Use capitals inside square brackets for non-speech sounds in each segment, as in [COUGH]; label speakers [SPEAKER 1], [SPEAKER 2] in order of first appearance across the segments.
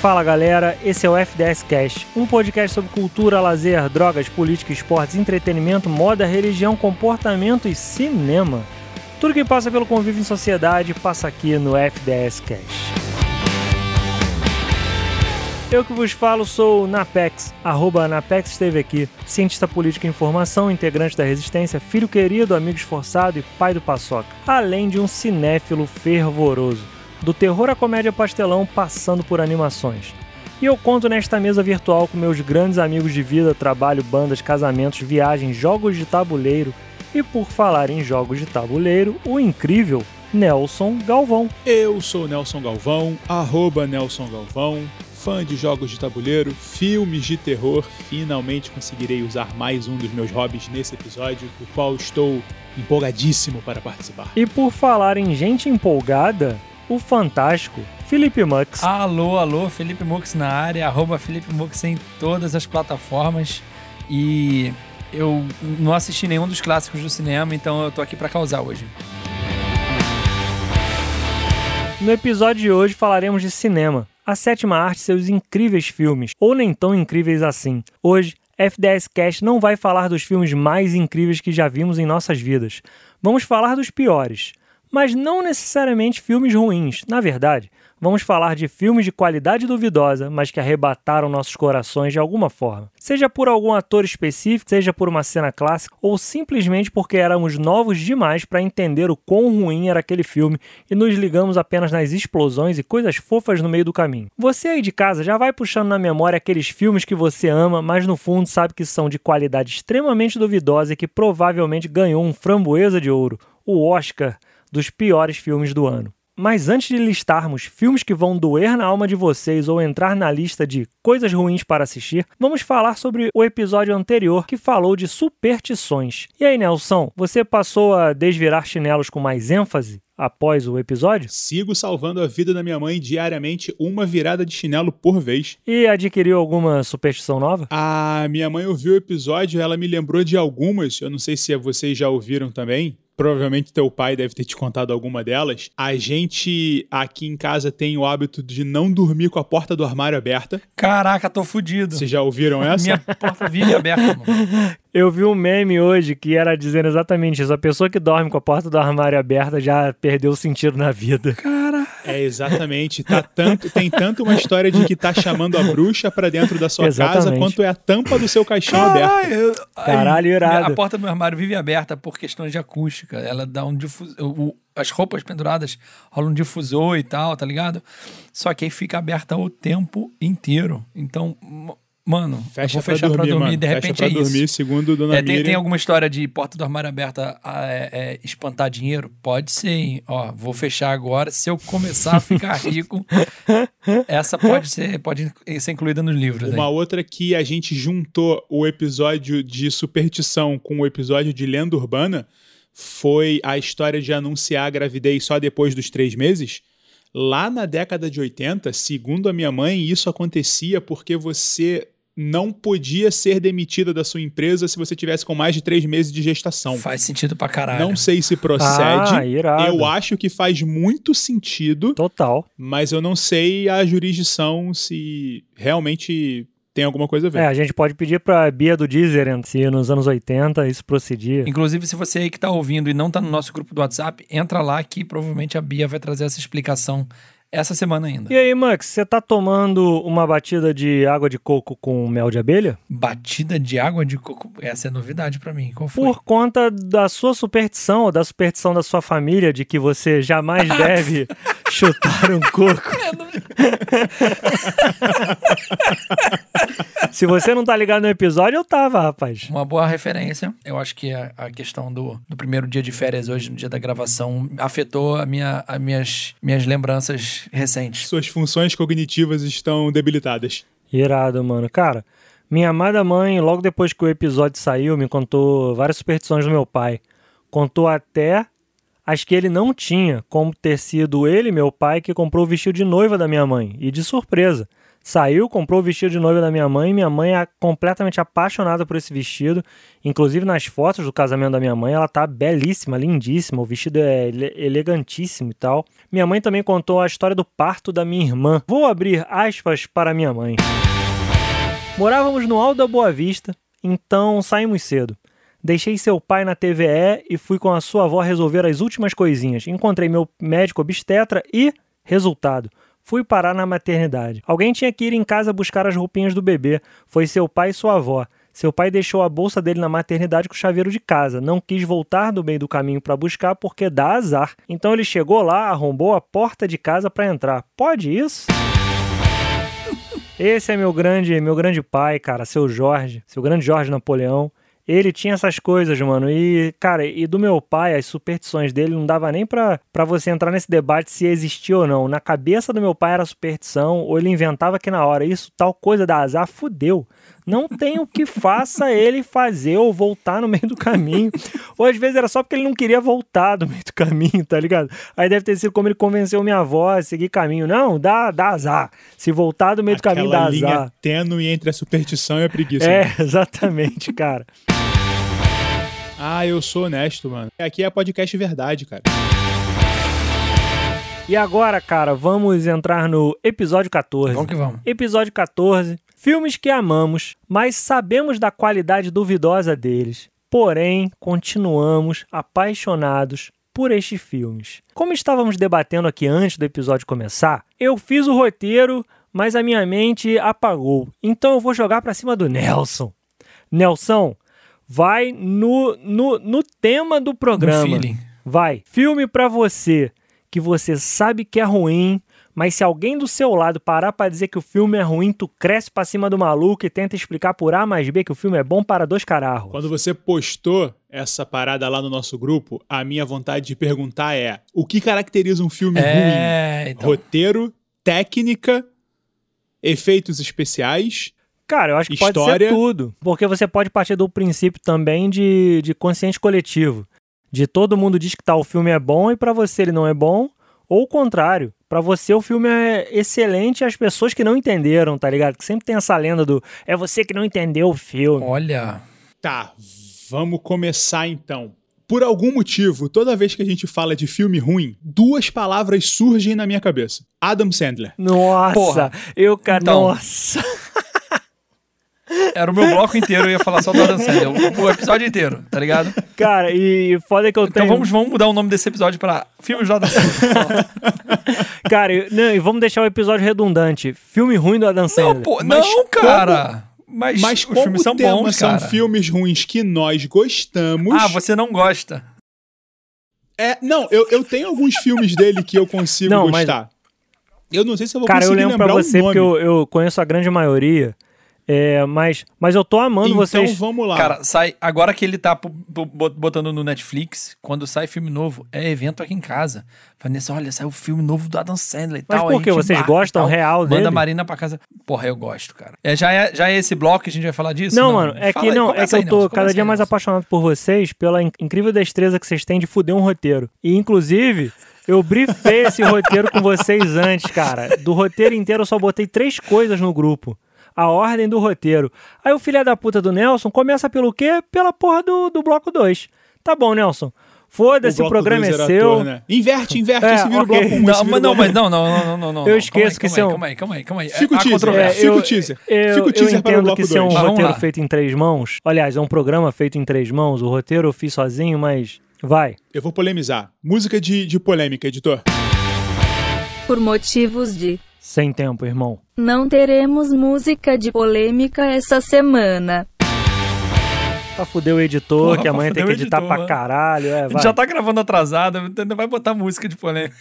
[SPEAKER 1] Fala galera, esse é o FDS Cast, um podcast sobre cultura, lazer, drogas, política, esportes, entretenimento, moda, religião, comportamento e cinema. Tudo que passa pelo convívio em sociedade passa aqui no FDS Cast. Eu que vos falo sou o Napex, arroba Napex esteve aqui, cientista político em formação, integrante da Resistência, filho querido, amigo esforçado e pai do Paçoca, além de um cinéfilo fervoroso do terror à comédia pastelão passando por animações. E eu conto nesta mesa virtual com meus grandes amigos de vida, trabalho, bandas, casamentos, viagens, jogos de tabuleiro e por falar em jogos de tabuleiro, o incrível Nelson Galvão.
[SPEAKER 2] Eu sou Nelson Galvão, arroba Nelson Galvão, fã de jogos de tabuleiro, filmes de terror. Finalmente conseguirei usar mais um dos meus hobbies nesse episódio, do qual estou empolgadíssimo para participar.
[SPEAKER 1] E por falar em gente empolgada, o fantástico Felipe Mux.
[SPEAKER 3] Alô, alô, Felipe Mux na área, arroba Felipe Mux em todas as plataformas. E eu não assisti nenhum dos clássicos do cinema, então eu tô aqui para causar hoje.
[SPEAKER 1] No episódio de hoje falaremos de cinema, a sétima arte e seus incríveis filmes, ou nem tão incríveis assim. Hoje, FDS Cast não vai falar dos filmes mais incríveis que já vimos em nossas vidas. Vamos falar dos piores mas não necessariamente filmes ruins. Na verdade, vamos falar de filmes de qualidade duvidosa, mas que arrebataram nossos corações de alguma forma. Seja por algum ator específico, seja por uma cena clássica, ou simplesmente porque éramos novos demais para entender o quão ruim era aquele filme e nos ligamos apenas nas explosões e coisas fofas no meio do caminho. Você aí de casa já vai puxando na memória aqueles filmes que você ama, mas no fundo sabe que são de qualidade extremamente duvidosa e que provavelmente ganhou um framboesa de ouro, o Oscar dos piores filmes do ano. Mas antes de listarmos filmes que vão doer na alma de vocês ou entrar na lista de coisas ruins para assistir, vamos falar sobre o episódio anterior que falou de superstições. E aí, Nelson, você passou a desvirar chinelos com mais ênfase? após o episódio?
[SPEAKER 2] Sigo salvando a vida da minha mãe diariamente, uma virada de chinelo por vez.
[SPEAKER 1] E adquiriu alguma superstição nova?
[SPEAKER 2] A minha mãe ouviu o episódio, ela me lembrou de algumas, eu não sei se vocês já ouviram também provavelmente teu pai deve ter te contado alguma delas. A gente aqui em casa tem o hábito de não dormir com a porta do armário aberta.
[SPEAKER 3] Caraca, tô fudido.
[SPEAKER 2] Vocês já ouviram essa?
[SPEAKER 3] Minha porta vive aberta, mano. [LAUGHS]
[SPEAKER 1] Eu vi um meme hoje que era dizendo exatamente isso. A pessoa que dorme com a porta do armário aberta já perdeu o sentido na vida.
[SPEAKER 3] Cara.
[SPEAKER 2] É, exatamente. Tá tanto, tem tanto uma história de que tá chamando a bruxa para dentro da sua
[SPEAKER 1] Exatamente.
[SPEAKER 2] casa, quanto é a tampa do seu caixão aberta.
[SPEAKER 3] Caralho,
[SPEAKER 1] Caralho, irado.
[SPEAKER 3] A porta do meu armário vive aberta por questões de acústica. Ela dá um difusor. As roupas penduradas rolam um difusor e tal, tá ligado? Só que aí fica aberta o tempo inteiro. Então, mano,
[SPEAKER 2] Fecha
[SPEAKER 3] eu vou fechar pra dormir,
[SPEAKER 2] mano.
[SPEAKER 3] de repente
[SPEAKER 2] Fecha
[SPEAKER 3] é
[SPEAKER 2] pra
[SPEAKER 3] isso.
[SPEAKER 2] dormir, segundo Dona
[SPEAKER 3] É, tem,
[SPEAKER 2] Miriam.
[SPEAKER 3] tem alguma história de porta do armário aberta é, é, espantar dinheiro? Pode ser, hein? Ó, vou fechar agora. Se eu começar a ficar [LAUGHS] rico, essa pode ser, pode ser incluída nos livros.
[SPEAKER 2] Uma
[SPEAKER 3] aí.
[SPEAKER 2] outra que a gente juntou o episódio de superstição com o episódio de lenda urbana foi a história de anunciar a gravidez só depois dos três meses. Lá na década de 80, segundo a minha mãe, isso acontecia porque você não podia ser demitida da sua empresa se você tivesse com mais de três meses de gestação.
[SPEAKER 3] Faz sentido pra caralho.
[SPEAKER 2] Não sei se procede.
[SPEAKER 1] Ah, irado.
[SPEAKER 2] eu acho que faz muito sentido,
[SPEAKER 1] Total.
[SPEAKER 2] mas eu não sei a jurisdição se realmente tem alguma coisa a ver.
[SPEAKER 1] É, a gente pode pedir pra Bia do Deezer se nos anos 80 isso procedia.
[SPEAKER 3] Inclusive, se você aí que tá ouvindo e não tá no nosso grupo do WhatsApp, entra lá que provavelmente a Bia vai trazer essa explicação essa semana ainda.
[SPEAKER 1] E aí, Max, você tá tomando uma batida de água de coco com mel de abelha?
[SPEAKER 3] Batida de água de coco. Essa é novidade pra mim. Qual foi?
[SPEAKER 1] Por conta da sua superstição, ou da superstição da sua família, de que você jamais [LAUGHS] deve chutar um coco. [LAUGHS] Se você não tá ligado no episódio, eu tava, rapaz.
[SPEAKER 3] Uma boa referência. Eu acho que a, a questão do, do primeiro dia de férias hoje, no dia da gravação, afetou a minha, as minhas, minhas lembranças recentes.
[SPEAKER 2] Suas funções cognitivas estão debilitadas.
[SPEAKER 1] Irado, mano. Cara, minha amada mãe, logo depois que o episódio saiu, me contou várias superstições do meu pai. Contou até as que ele não tinha, como ter sido ele, meu pai, que comprou o vestido de noiva da minha mãe. E de surpresa. Saiu, comprou o vestido de noiva da minha mãe. Minha mãe é completamente apaixonada por esse vestido. Inclusive nas fotos do casamento da minha mãe, ela tá belíssima, lindíssima. O vestido é ele elegantíssimo e tal. Minha mãe também contou a história do parto da minha irmã. Vou abrir aspas para minha mãe. Morávamos no Alto da Boa Vista, então saímos cedo. Deixei seu pai na TVE e fui com a sua avó resolver as últimas coisinhas. Encontrei meu médico obstetra e, resultado, fui parar na maternidade. Alguém tinha que ir em casa buscar as roupinhas do bebê. Foi seu pai e sua avó. Seu pai deixou a bolsa dele na maternidade com o chaveiro de casa. Não quis voltar do meio do caminho para buscar porque dá azar. Então ele chegou lá, arrombou a porta de casa para entrar. Pode isso? Esse é meu grande, meu grande pai, cara, seu Jorge, seu grande Jorge Napoleão. Ele tinha essas coisas, mano. E, cara, e do meu pai, as superstições dele não dava nem pra, você entrar nesse debate se existia ou não. Na cabeça do meu pai era superstição, ou ele inventava aqui na hora. Isso, tal coisa da azar, fudeu. Não tem o que faça ele fazer ou voltar no meio do caminho. Ou às vezes era só porque ele não queria voltar do meio do caminho, tá ligado? Aí deve ter sido como ele convenceu minha avó a seguir caminho. Não, dá, dá azar. Se voltar do meio
[SPEAKER 2] Aquela
[SPEAKER 1] do caminho, dá
[SPEAKER 2] linha
[SPEAKER 1] azar.
[SPEAKER 2] tênue entre a superstição e a preguiça.
[SPEAKER 1] É, exatamente, cara.
[SPEAKER 2] Ah, eu sou honesto, mano. Aqui é podcast verdade, cara.
[SPEAKER 1] E agora, cara, vamos entrar no episódio 14.
[SPEAKER 3] Vamos que vamos.
[SPEAKER 1] Episódio 14. Filmes que amamos, mas sabemos da qualidade duvidosa deles. Porém, continuamos apaixonados por estes filmes. Como estávamos debatendo aqui antes do episódio começar, eu fiz o roteiro, mas a minha mente apagou. Então eu vou jogar pra cima do Nelson. Nelson, vai no, no, no tema do programa.
[SPEAKER 3] feeling.
[SPEAKER 1] Vai. Filme pra você que você sabe que é ruim, mas se alguém do seu lado parar pra dizer que o filme é ruim, tu cresce pra cima do maluco e tenta explicar por A mais B que o filme é bom para dois cararros.
[SPEAKER 2] Quando você postou essa parada lá no nosso grupo, a minha vontade de perguntar é: o que caracteriza um filme ruim?
[SPEAKER 3] É, então.
[SPEAKER 2] Roteiro, técnica, efeitos especiais.
[SPEAKER 1] Cara, eu acho que pode
[SPEAKER 2] História.
[SPEAKER 1] ser tudo. Porque você pode partir do princípio também de, de consciente coletivo. De todo mundo diz que tal filme é bom e pra você ele não é bom. Ou o contrário. Pra você o filme é excelente e as pessoas que não entenderam, tá ligado? Que sempre tem essa lenda do é você que não entendeu o filme.
[SPEAKER 3] Olha.
[SPEAKER 2] Tá, vamos começar então. Por algum motivo, toda vez que a gente fala de filme ruim, duas palavras surgem na minha cabeça: Adam Sandler.
[SPEAKER 1] Nossa,
[SPEAKER 3] Porra.
[SPEAKER 1] eu, cara,
[SPEAKER 3] Então.
[SPEAKER 1] nossa.
[SPEAKER 3] Era o meu bloco inteiro, eu ia falar só do Adam Sandler. O, o episódio inteiro, tá ligado?
[SPEAKER 1] Cara, e foda que eu
[SPEAKER 3] Então
[SPEAKER 1] tenho.
[SPEAKER 3] vamos, vamos mudar o nome desse episódio pra Filmes do Adam Sandler. [LAUGHS]
[SPEAKER 1] Cara, e- não, e vamos deixar o episódio redundante. Filme ruim do Adam
[SPEAKER 3] Não,
[SPEAKER 1] Sandler.
[SPEAKER 3] pô,
[SPEAKER 2] Mas
[SPEAKER 3] não, cara. Mas,
[SPEAKER 2] Mas
[SPEAKER 3] os
[SPEAKER 2] como
[SPEAKER 3] filmes são
[SPEAKER 2] tema
[SPEAKER 3] bons,
[SPEAKER 2] são
[SPEAKER 3] cara.
[SPEAKER 2] filmes ruins que nós gostamos.
[SPEAKER 3] Ah, você não gosta.
[SPEAKER 2] É, não, eu, eu tenho alguns filmes dele que eu consigo
[SPEAKER 1] Não, mas-
[SPEAKER 2] gostar. Eu não sei se eu vou
[SPEAKER 1] Cara, eu
[SPEAKER 2] conseguir
[SPEAKER 1] lembro pra
[SPEAKER 2] lembrar
[SPEAKER 1] você
[SPEAKER 2] nome.
[SPEAKER 1] porque eu, eu conheço a grande maioria. É, mas, mas eu tô amando
[SPEAKER 2] então
[SPEAKER 1] vocês.
[SPEAKER 2] vamos lá.
[SPEAKER 3] Cara, sai. Agora que ele tá botando no Netflix, quando sai filme novo, é evento aqui em casa. Vanessa, olha, saiu o filme novo do Adam Sandler e
[SPEAKER 1] Mas
[SPEAKER 3] tal.
[SPEAKER 1] por
[SPEAKER 3] a
[SPEAKER 1] quê?
[SPEAKER 3] gente
[SPEAKER 1] Vocês gostam
[SPEAKER 3] tal.
[SPEAKER 1] real
[SPEAKER 3] Manda
[SPEAKER 1] dele?
[SPEAKER 3] a Marina pra casa. Porra, eu gosto, cara. É, já, é, já é esse bloco que a gente vai falar disso?
[SPEAKER 1] Não, mano, é
[SPEAKER 3] Fala
[SPEAKER 1] que não, é que eu tô cada dia mais apaixonado por vocês, pela in- incrível destreza que vocês têm de fuder um roteiro. E inclusive, eu briefei esse roteiro com vocês antes, cara. Do roteiro inteiro eu só botei três coisas no grupo. A ordem do roteiro. Aí o filho da puta do Nelson começa pelo quê? Pela porra do, do bloco 2. Tá bom, Nelson. Foda-se, o,
[SPEAKER 2] bloco
[SPEAKER 1] programa é seu.
[SPEAKER 2] ator, né? Inverte, inverte,
[SPEAKER 1] É,
[SPEAKER 2] esse vira
[SPEAKER 1] ok.
[SPEAKER 2] o bloco 1.
[SPEAKER 3] Não, mas não, mas não, não, não, não, não, não.
[SPEAKER 1] Eu
[SPEAKER 3] não.
[SPEAKER 1] esqueço que
[SPEAKER 3] calma
[SPEAKER 1] são-
[SPEAKER 3] aí, calma aí, calma aí, calma aí, calma aí.
[SPEAKER 2] Fica o teaser.
[SPEAKER 3] controvérsia.
[SPEAKER 2] Fica o teaser.
[SPEAKER 1] Eu,
[SPEAKER 2] Fica o
[SPEAKER 1] eu
[SPEAKER 2] teaser para o
[SPEAKER 1] entendo
[SPEAKER 2] bloco
[SPEAKER 1] que isso é um
[SPEAKER 2] 2.
[SPEAKER 3] Mas vamos
[SPEAKER 1] roteiro feito em três mãos. Aliás, é um programa feito em três mãos. O roteiro eu fiz sozinho, mas vai.
[SPEAKER 2] Eu vou polemizar. Música de, de polêmica, editor.
[SPEAKER 4] Por motivos de
[SPEAKER 1] Sem tempo, irmão.
[SPEAKER 4] não teremos música de polêmica essa semana.
[SPEAKER 1] Pra fuder o editor,
[SPEAKER 3] Porra,
[SPEAKER 1] que amanhã tem que editar
[SPEAKER 3] editor,
[SPEAKER 1] pra
[SPEAKER 3] mano.
[SPEAKER 1] caralho. É, vai.
[SPEAKER 3] já tá gravando atrasado, ainda vai botar música de polêmica.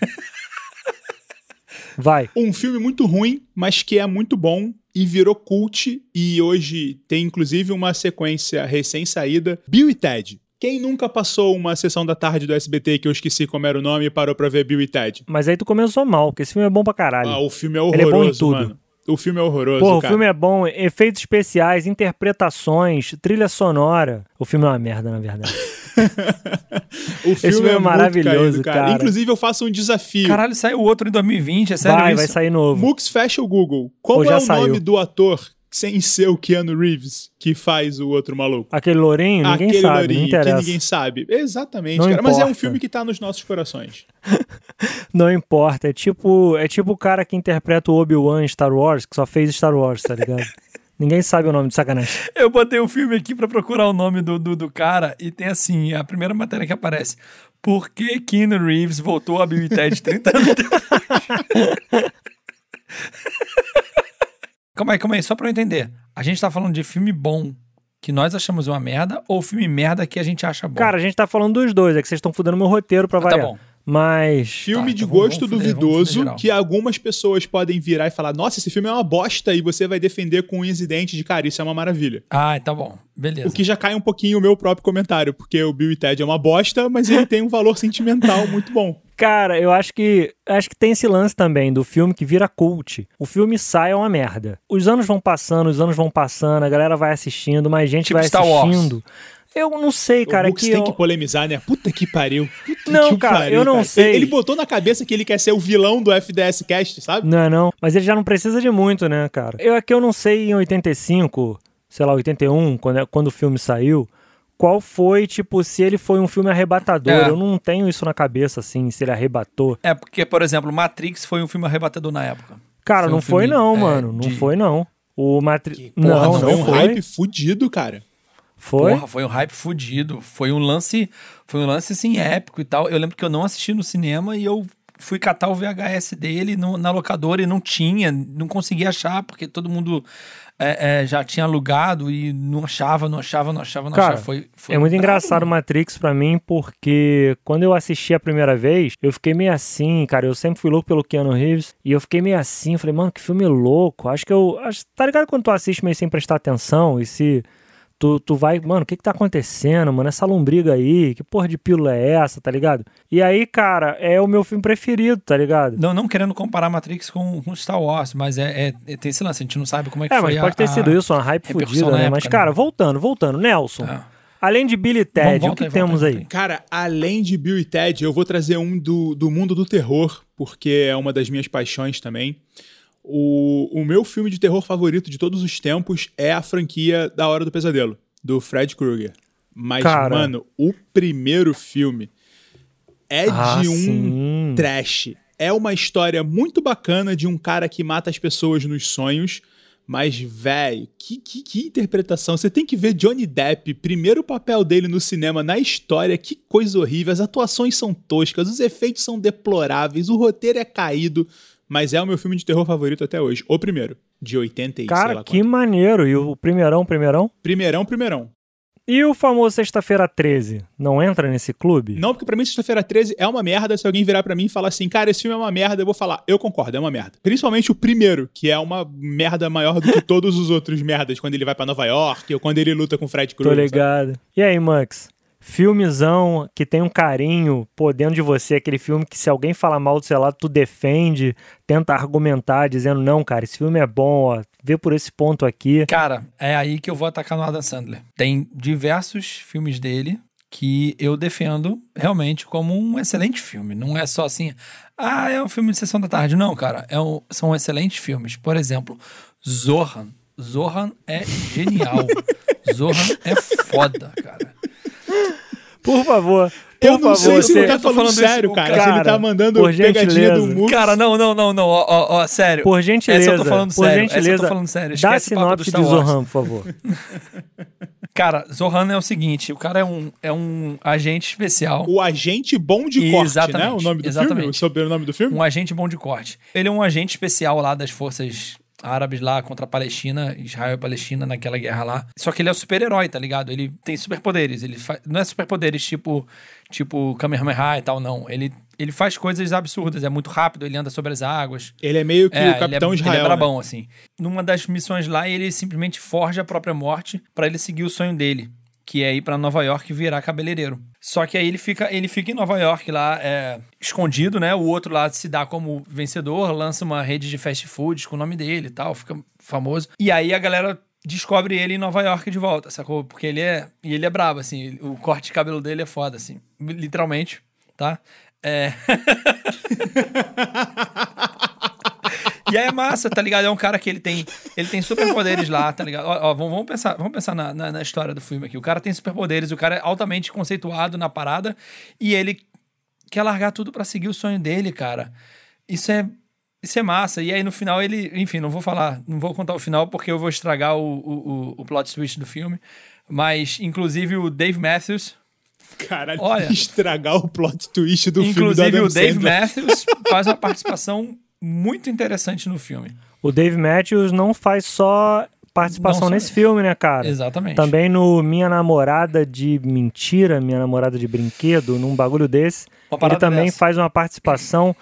[SPEAKER 3] [LAUGHS]
[SPEAKER 1] vai.
[SPEAKER 2] Um filme muito ruim, mas que é muito bom e virou cult e hoje tem inclusive uma sequência recém-saída, Bill e Ted. Quem nunca passou uma sessão da tarde do SBT que eu esqueci como era o nome e parou pra ver Bill e Ted?
[SPEAKER 1] Mas aí tu começou mal, porque esse filme é bom pra caralho.
[SPEAKER 2] Ah, o filme é
[SPEAKER 1] Ele é bom em
[SPEAKER 2] horroroso,
[SPEAKER 1] tudo.
[SPEAKER 2] mano. O filme é horroroso,
[SPEAKER 1] Porra, o filme é bom, efeitos especiais, interpretações, trilha sonora. O filme é uma merda, na verdade. [LAUGHS]
[SPEAKER 2] o filme,
[SPEAKER 1] filme é
[SPEAKER 2] muito
[SPEAKER 1] maravilhoso,
[SPEAKER 2] caído, cara.
[SPEAKER 1] cara.
[SPEAKER 2] Inclusive, eu faço um desafio.
[SPEAKER 3] Caralho, saiu outro em 2020, é sério
[SPEAKER 1] vai,
[SPEAKER 3] isso?
[SPEAKER 1] vai sair novo.
[SPEAKER 2] Mux, fecha o Google.
[SPEAKER 1] Já
[SPEAKER 2] é o
[SPEAKER 1] saiu.
[SPEAKER 2] nome do ator sem ser o Keanu Reeves que faz o outro maluco?
[SPEAKER 1] Aquele lourinho, ninguém
[SPEAKER 2] Aquele
[SPEAKER 1] sabe,
[SPEAKER 2] lourinho que ninguém sabe. Exatamente,
[SPEAKER 1] Não
[SPEAKER 2] cara. Mas é um
[SPEAKER 1] importa.
[SPEAKER 2] filme que tá nos nossos corações. [LAUGHS]
[SPEAKER 1] Não importa, é tipo, é tipo o cara que interpreta o Obi-Wan em Star Wars, que só fez Star Wars, tá ligado? [LAUGHS] ninguém sabe o nome de sacanagem.
[SPEAKER 3] Eu botei o filme aqui pra procurar o nome do, do, do cara e tem assim, a primeira matéria que aparece. Por que Keanu Reeves voltou a Bill e Ted 30 anos depois? [LAUGHS] calma aí, calma aí, só pra eu entender. A gente tá falando de filme bom que nós achamos uma merda ou filme merda que a gente acha bom?
[SPEAKER 1] Cara, a gente tá falando dos dois, é que vocês estão fudendo meu roteiro pra
[SPEAKER 3] Ah, tá
[SPEAKER 1] variar.
[SPEAKER 3] bom.
[SPEAKER 1] Mas.
[SPEAKER 2] Filme
[SPEAKER 3] Tá,
[SPEAKER 2] de
[SPEAKER 3] então
[SPEAKER 2] gosto
[SPEAKER 3] vamos
[SPEAKER 2] duvidoso que algumas pessoas podem virar e falar: Nossa, esse filme é uma bosta e você vai defender com unhas e dentes de cara. Isso é uma maravilha.
[SPEAKER 3] Ah, tá bom. Beleza.
[SPEAKER 2] O que já cai um pouquinho o meu próprio comentário, porque o Bill e Ted é uma bosta, mas ele tem um valor sentimental [LAUGHS] muito bom.
[SPEAKER 1] Cara, eu acho que acho que tem esse lance também do filme que vira cult. O filme sai é uma merda. Os anos vão passando, os anos vão passando, a galera vai assistindo, mais gente
[SPEAKER 3] Tipo
[SPEAKER 1] vai
[SPEAKER 3] Star Wars.
[SPEAKER 1] Eu não sei, cara,
[SPEAKER 2] o Mux
[SPEAKER 1] que
[SPEAKER 2] tem
[SPEAKER 1] eu...
[SPEAKER 2] que polemizar, né? Puta que pariu. Puta
[SPEAKER 1] Não,
[SPEAKER 2] que
[SPEAKER 1] cara,
[SPEAKER 2] pariu,
[SPEAKER 1] eu não
[SPEAKER 2] cara.
[SPEAKER 1] sei.
[SPEAKER 2] Ele, ele botou na cabeça que ele quer ser o vilão do FDS Cast, sabe?
[SPEAKER 1] Não é não, mas ele já não precisa de muito, né, cara? Eu aqui eu não sei em 85, sei lá, 81, quando, é- quando o filme saiu, qual foi, tipo, se ele foi um filme arrebatador.
[SPEAKER 3] É.
[SPEAKER 1] Eu não tenho isso na cabeça, assim, se ele arrebatou.
[SPEAKER 3] É porque, por exemplo, Matrix foi um filme arrebatador na época.
[SPEAKER 1] Cara,
[SPEAKER 3] Foi um
[SPEAKER 1] não foi
[SPEAKER 3] filme,
[SPEAKER 1] não,
[SPEAKER 3] é,
[SPEAKER 1] mano. Não
[SPEAKER 3] de-
[SPEAKER 1] foi não. O Matrix...
[SPEAKER 2] Porra,
[SPEAKER 1] Não,
[SPEAKER 2] foi
[SPEAKER 1] não
[SPEAKER 2] um
[SPEAKER 1] foi.
[SPEAKER 2] hype fudido, cara.
[SPEAKER 1] Foi?
[SPEAKER 3] Porra, foi um hype fudido. Foi um lance, foi um lance assim épico e tal. Eu lembro que eu não assisti no cinema e eu fui catar o VHS dele no- na locadora e não tinha, não conseguia achar porque todo mundo é, é, já tinha alugado e não achava, não achava, não achava, não
[SPEAKER 1] Cara,
[SPEAKER 3] achava. Foi, foi
[SPEAKER 1] É muito engraçado
[SPEAKER 3] mano.
[SPEAKER 1] Matrix pra mim, porque quando eu assisti a primeira vez, eu fiquei meio assim, cara. Eu sempre fui louco pelo Keanu Reeves. E eu fiquei meio assim, falei, mano, que filme louco. Acho que eu. Acho, tá ligado quando tu assiste meio sem prestar atenção? E se. Tu, tu vai, mano, o que que tá acontecendo, mano? Essa lombriga aí, que porra de pílula é essa, tá ligado? E aí, cara, é o meu filme preferido, tá ligado?
[SPEAKER 3] Não, não querendo comparar Matrix com, com Star Wars, mas é, é- é- tem esse lance, a gente não sabe como é que
[SPEAKER 1] É,
[SPEAKER 3] foi
[SPEAKER 1] mas
[SPEAKER 3] a-
[SPEAKER 1] pode ter
[SPEAKER 3] a-
[SPEAKER 1] sido isso, uma hype fodida, né?
[SPEAKER 3] época,
[SPEAKER 1] Mas, cara,
[SPEAKER 3] né?
[SPEAKER 1] voltando, voltando. Nelson,
[SPEAKER 3] É.
[SPEAKER 1] além de Billy e Ted,
[SPEAKER 3] Vamos,
[SPEAKER 1] o que
[SPEAKER 3] volta aí,
[SPEAKER 1] temos
[SPEAKER 3] volta
[SPEAKER 1] aí?
[SPEAKER 3] aí.
[SPEAKER 2] Cara, além de Bill e Ted, eu vou trazer um do, do mundo do terror, porque é uma das minhas paixões também. O, o meu filme de terror favorito de todos os tempos é a franquia Da Hora do Pesadelo, do Fred Krueger. Mas,
[SPEAKER 1] Cara.
[SPEAKER 2] mano, o primeiro filme é
[SPEAKER 1] Ah,
[SPEAKER 2] de um
[SPEAKER 1] sim.
[SPEAKER 2] trash. É uma história muito bacana de um cara que mata as pessoas nos sonhos. Mas, velho, que, que, que interpretação. Você tem que ver Johnny Depp, primeiro papel dele no cinema, na história, que coisa horrível. As atuações são toscas, os efeitos são deploráveis, o roteiro é caído. Mas é o meu filme de terror favorito até hoje. O primeiro, de 80 e sei
[SPEAKER 1] Cara,
[SPEAKER 2] lá
[SPEAKER 1] que
[SPEAKER 2] quanto.
[SPEAKER 1] maneiro. E o primeirão, primeirão?
[SPEAKER 2] Primeirão, primeirão.
[SPEAKER 1] E o famoso Sexta-feira 13? Não entra nesse clube?
[SPEAKER 2] Não, porque pra mim, Sexta-feira 13 é uma merda. Se alguém virar pra mim e falar assim, cara, esse filme é uma merda, eu vou falar, eu concordo, é uma merda. Principalmente o primeiro, que é uma merda maior do que todos os outros merdas, quando ele vai pra Nova York ou quando ele luta com o Fred
[SPEAKER 1] Tô
[SPEAKER 2] Krueger. sabe?
[SPEAKER 1] ligado. E aí, Max? Filmezão que tem um carinho pô, dentro de você, aquele filme que se alguém falar mal do seu lado, tu defende, tenta argumentar, dizendo, não, cara, esse filme é bom, ó, vê por esse ponto aqui.
[SPEAKER 3] Cara, é aí que eu vou atacar no Adam Sandler. Tem diversos filmes dele que eu defendo realmente como um excelente filme. Não é só assim, ah, é um filme de sessão da tarde. Não, cara, é um- são excelentes filmes. Por exemplo, Zohan. Zohan é genial. [LAUGHS] Zohan é foda, cara.
[SPEAKER 1] Por favor, por
[SPEAKER 2] Eu não
[SPEAKER 1] favor,
[SPEAKER 2] sei se
[SPEAKER 1] você...
[SPEAKER 2] ele tá falando,
[SPEAKER 3] isso,
[SPEAKER 2] sério,
[SPEAKER 3] o
[SPEAKER 2] cara.
[SPEAKER 1] cara,
[SPEAKER 2] Se ele tá mandando
[SPEAKER 1] por
[SPEAKER 2] pegadinha do
[SPEAKER 1] gentileza.
[SPEAKER 2] Mux.
[SPEAKER 3] Cara, não, não, não, não. Ó, ó, ó, sério.
[SPEAKER 1] Por gentileza,
[SPEAKER 3] Essa eu tô falando
[SPEAKER 1] por
[SPEAKER 3] sério. Essa eu
[SPEAKER 1] gentileza,
[SPEAKER 3] tô falando sério.
[SPEAKER 1] dá
[SPEAKER 3] Esquece do
[SPEAKER 1] sinopse de. Zohan, por favor. [LAUGHS]
[SPEAKER 3] Cara, Zohan é o seguinte: o cara é um, é um agente especial.
[SPEAKER 2] O agente bom de corte, né?
[SPEAKER 3] Exatamente,
[SPEAKER 2] O nome do
[SPEAKER 3] exatamente.
[SPEAKER 2] filme? O sobrenome do filme?
[SPEAKER 3] Um agente bom de corte. Ele é um agente especial lá das forças árabes lá contra a Palestina, Israel e Palestina naquela guerra lá. Só que ele é um super-herói, tá ligado? Ele tem superpoderes. Ele fa... não é superpoderes tipo tipo Kamehameha e tal, não. Ele ele faz coisas absurdas, é muito rápido, ele anda sobre as águas.
[SPEAKER 2] Ele é meio que
[SPEAKER 3] É,
[SPEAKER 2] o Capitão
[SPEAKER 3] ele é,
[SPEAKER 2] Israel.
[SPEAKER 3] Ele é
[SPEAKER 2] né?
[SPEAKER 3] brabão, assim. Numa das missões lá, ele simplesmente forja a própria morte pra ele seguir o sonho dele, que é ir pra Nova York e virar cabeleireiro. Só que aí ele fica, ele fica em Nova York lá, é, escondido, né? O outro lá se dá como vencedor, lança uma rede de fast foods com o nome dele e tal, fica famoso. E aí a galera descobre ele em Nova York de volta, sacou? Porque ele é. E ele é brabo, assim. O corte de cabelo dele é foda, assim. Literalmente, tá? É. [LAUGHS] E aí é massa, tá ligado? É um cara que ele tem, ele tem superpoderes lá, tá ligado? Ó, ó, vamos, vamos pensar, vamos pensar na, na, na história do filme aqui. O cara tem superpoderes, o cara é altamente conceituado na parada e ele quer largar tudo pra seguir o sonho dele, cara. Isso é, isso é massa. E aí no final ele, enfim, não vou falar, não vou contar o final porque eu vou estragar o, o, o plot twist do filme. Mas, inclusive, o Dave Matthews,
[SPEAKER 2] Caralho,
[SPEAKER 3] Olha.
[SPEAKER 2] estragar o plot twist do filme do
[SPEAKER 3] inclusive o Dave
[SPEAKER 2] Sandler.
[SPEAKER 3] Matthews, faz uma participação [LAUGHS] muito interessante no filme.
[SPEAKER 1] O Dave Matthews não faz só participação
[SPEAKER 3] Não
[SPEAKER 1] nesse filme, né, cara?
[SPEAKER 3] Exatamente.
[SPEAKER 1] Também no Minha Namorada de Mentira, Minha Namorada de Brinquedo, num bagulho desse. Ele também
[SPEAKER 3] dessa.
[SPEAKER 1] faz uma participação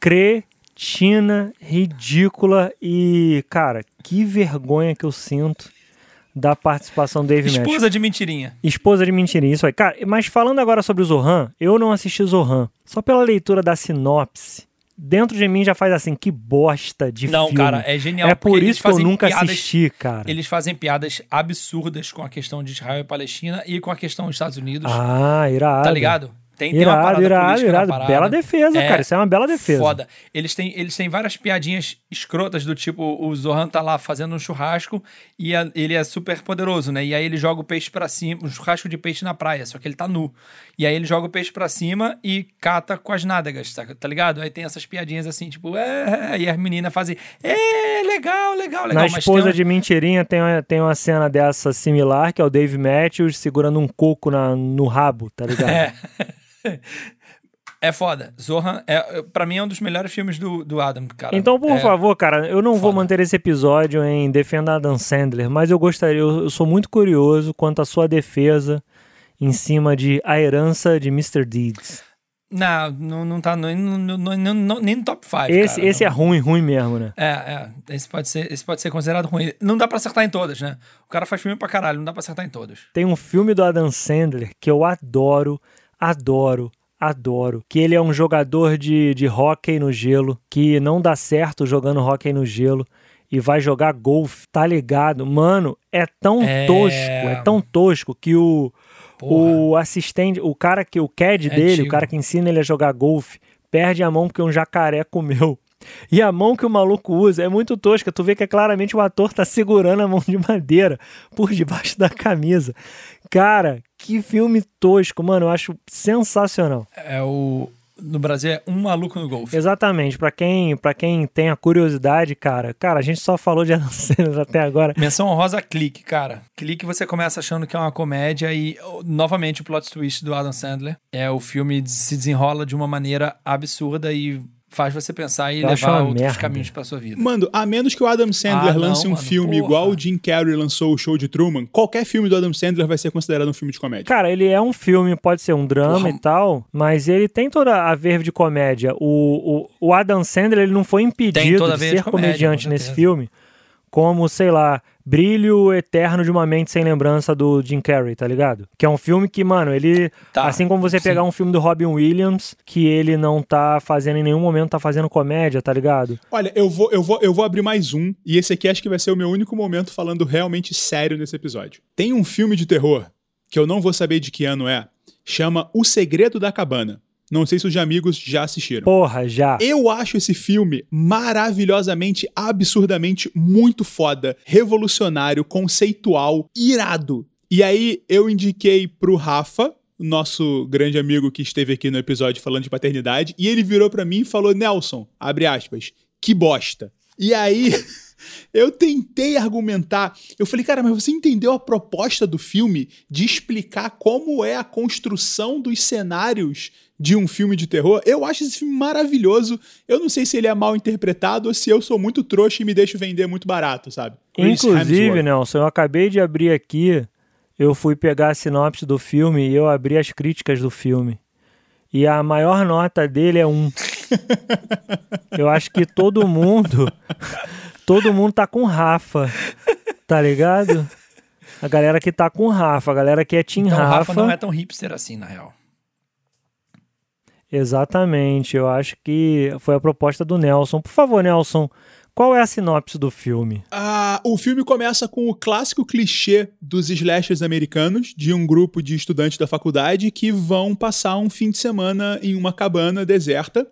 [SPEAKER 1] cretina, ridícula e, cara, que vergonha que eu sinto da participação do Dave Matthews.
[SPEAKER 3] Esposa de mentirinha.
[SPEAKER 1] Esposa de mentirinha, isso aí. Cara, mas falando agora sobre o Zohan, eu não assisti Zohan. Só pela leitura da sinopse, dentro de mim já faz assim, que bosta de
[SPEAKER 3] Não,
[SPEAKER 1] filme.
[SPEAKER 3] cara, é genial.
[SPEAKER 1] É por isso que eu nunca
[SPEAKER 3] piadas-
[SPEAKER 1] assisti, cara.
[SPEAKER 3] Eles fazem piadas absurdas com a questão de Israel e Palestina e com a questão dos Estados Unidos.
[SPEAKER 1] Ah, irado.
[SPEAKER 3] tá ligado? Tem, tem uma
[SPEAKER 1] Irado,
[SPEAKER 3] parada
[SPEAKER 1] irado, irado. Bela defesa,
[SPEAKER 3] É,
[SPEAKER 1] cara. Isso é uma bela defesa.
[SPEAKER 3] Foda. Eles têm, eles têm várias piadinhas escrotas do tipo, o Zohan tá lá fazendo um churrasco e a- ele é super poderoso, né? E aí ele joga o peixe pra cima, um churrasco de peixe na praia, só que ele tá nu. E aí ele joga o peixe pra cima e cata com as nádegas, tá, tá ligado? Aí tem essas piadinhas assim, tipo, é, e as meninas fazem, é, legal, legal, legal.
[SPEAKER 1] Na esposa
[SPEAKER 3] tem um-
[SPEAKER 1] de mentirinha tem uma, tem uma cena dessa similar, que é o Dave Matthews segurando um coco na, no rabo, tá ligado? [LAUGHS]
[SPEAKER 3] É. É foda. Zohan, é, pra mim, é um dos melhores filmes do, do Adam, cara.
[SPEAKER 1] Então, por
[SPEAKER 3] É,
[SPEAKER 1] favor, cara, eu não vou
[SPEAKER 3] foda.
[SPEAKER 1] manter esse episódio em defenda Adam Sandler, mas eu gostaria, eu, eu sou muito curioso quanto à sua defesa em cima de A Herança de Mr. Deeds.
[SPEAKER 3] Não, não, não tá no- no- no- no- no- nem no top 5.
[SPEAKER 1] Esse, esse é ruim, ruim mesmo, né?
[SPEAKER 3] É, é. Esse pode, ser, esse pode ser considerado ruim. Não dá pra acertar em todas, né? O cara faz filme pra caralho, não dá pra acertar em todas.
[SPEAKER 1] Tem um filme do Adam Sandler que eu adoro, adoro, adoro. Que ele é um jogador de, de hóquei no gelo, que não dá certo jogando hóquei no gelo e vai jogar golfe, tá ligado? Mano, é tão
[SPEAKER 3] É.
[SPEAKER 1] tosco, é tão tosco que o,
[SPEAKER 3] Porra.
[SPEAKER 1] o assistente, o cara que, o CAD
[SPEAKER 3] É
[SPEAKER 1] dele,
[SPEAKER 3] antigo.
[SPEAKER 1] o cara que ensina ele a jogar golfe, perde a mão porque um jacaré comeu. E a mão que o maluco usa é muito tosca. Tu vê que é claramente o ator tá segurando a mão de madeira por debaixo da camisa. Cara, que filme tosco, mano. Eu acho sensacional.
[SPEAKER 3] É o. No Brasil é um maluco no golfe.
[SPEAKER 1] Exatamente. Pra quem, pra quem tem a curiosidade, cara. Cara, a gente só falou de [LAUGHS] Adam Sandler até agora.
[SPEAKER 3] Menção honrosa Clique, cara. Clique você começa achando que é uma comédia e, oh, novamente, o plot twist do Adam Sandler. É o filme se desenrola de uma maneira absurda e faz você pensar e levar outros
[SPEAKER 1] merda.
[SPEAKER 3] caminhos pra sua vida.
[SPEAKER 2] Mano, a menos que o Adam Sandler
[SPEAKER 3] Ah, não,
[SPEAKER 2] lance um
[SPEAKER 3] mano,
[SPEAKER 2] filme
[SPEAKER 3] porra.
[SPEAKER 2] igual o Jim Carrey lançou o show de Truman, qualquer filme do Adam Sandler vai ser considerado um filme de comédia.
[SPEAKER 1] Cara, ele é um filme, pode ser um drama
[SPEAKER 3] Porra.
[SPEAKER 1] e tal, mas ele tem toda a verve de comédia. O, o, o Adam Sandler ele não foi impedido de ser
[SPEAKER 3] de comédia,
[SPEAKER 1] comediante
[SPEAKER 3] com
[SPEAKER 1] nesse filme, como, sei lá, Brilho Eterno de uma Mente Sem Lembrança do Jim Carrey, tá ligado? Que é um filme que, mano, ele.
[SPEAKER 3] Tá,
[SPEAKER 1] assim como você
[SPEAKER 3] sim.
[SPEAKER 1] pegar um filme do Robin Williams, que ele não tá fazendo em nenhum momento, tá fazendo comédia, tá ligado?
[SPEAKER 2] Olha, eu vou, eu, vou, eu vou abrir mais um, e esse aqui acho que vai ser o meu único momento falando realmente sério nesse episódio. Tem um filme de terror, que eu não vou saber de que ano é, chama O Segredo da Cabana. Não sei se os amigos já assistiram.
[SPEAKER 1] Porra, já.
[SPEAKER 2] Eu acho esse filme maravilhosamente, absurdamente muito foda, revolucionário, conceitual, irado. E aí eu indiquei pro Rafa, nosso grande amigo que esteve aqui no episódio falando de paternidade, e ele virou pra mim e falou: "Nelson, abre aspas, que bosta". E aí [LAUGHS] eu tentei argumentar. Eu falei, cara, mas você entendeu a proposta do filme de explicar como é a construção dos cenários de um filme de terror? Eu acho esse filme maravilhoso. Eu não sei se ele é mal interpretado ou se eu sou muito trouxa e me deixo vender muito barato, sabe? Chris
[SPEAKER 1] Inclusive,
[SPEAKER 2] Hemsworth.
[SPEAKER 1] Nelson, eu acabei de abrir aqui, eu fui pegar a sinopse do filme e eu abri as críticas do filme. E a maior nota dele é um. [LAUGHS] eu acho que todo mundo. Todo mundo tá com Rafa. Tá ligado? A galera que tá com Rafa, a galera que é Team
[SPEAKER 3] Então o Rafa
[SPEAKER 1] Rafa.
[SPEAKER 3] não é tão hipster assim, na real.
[SPEAKER 1] Exatamente. Eu acho que foi a proposta do Nelson. Por favor, Nelson, Qual é a sinopse do filme?
[SPEAKER 2] Ah, o filme começa com o clássico clichê dos slashers americanos, de um grupo de estudantes da faculdade que vão passar um fim de semana em uma cabana deserta.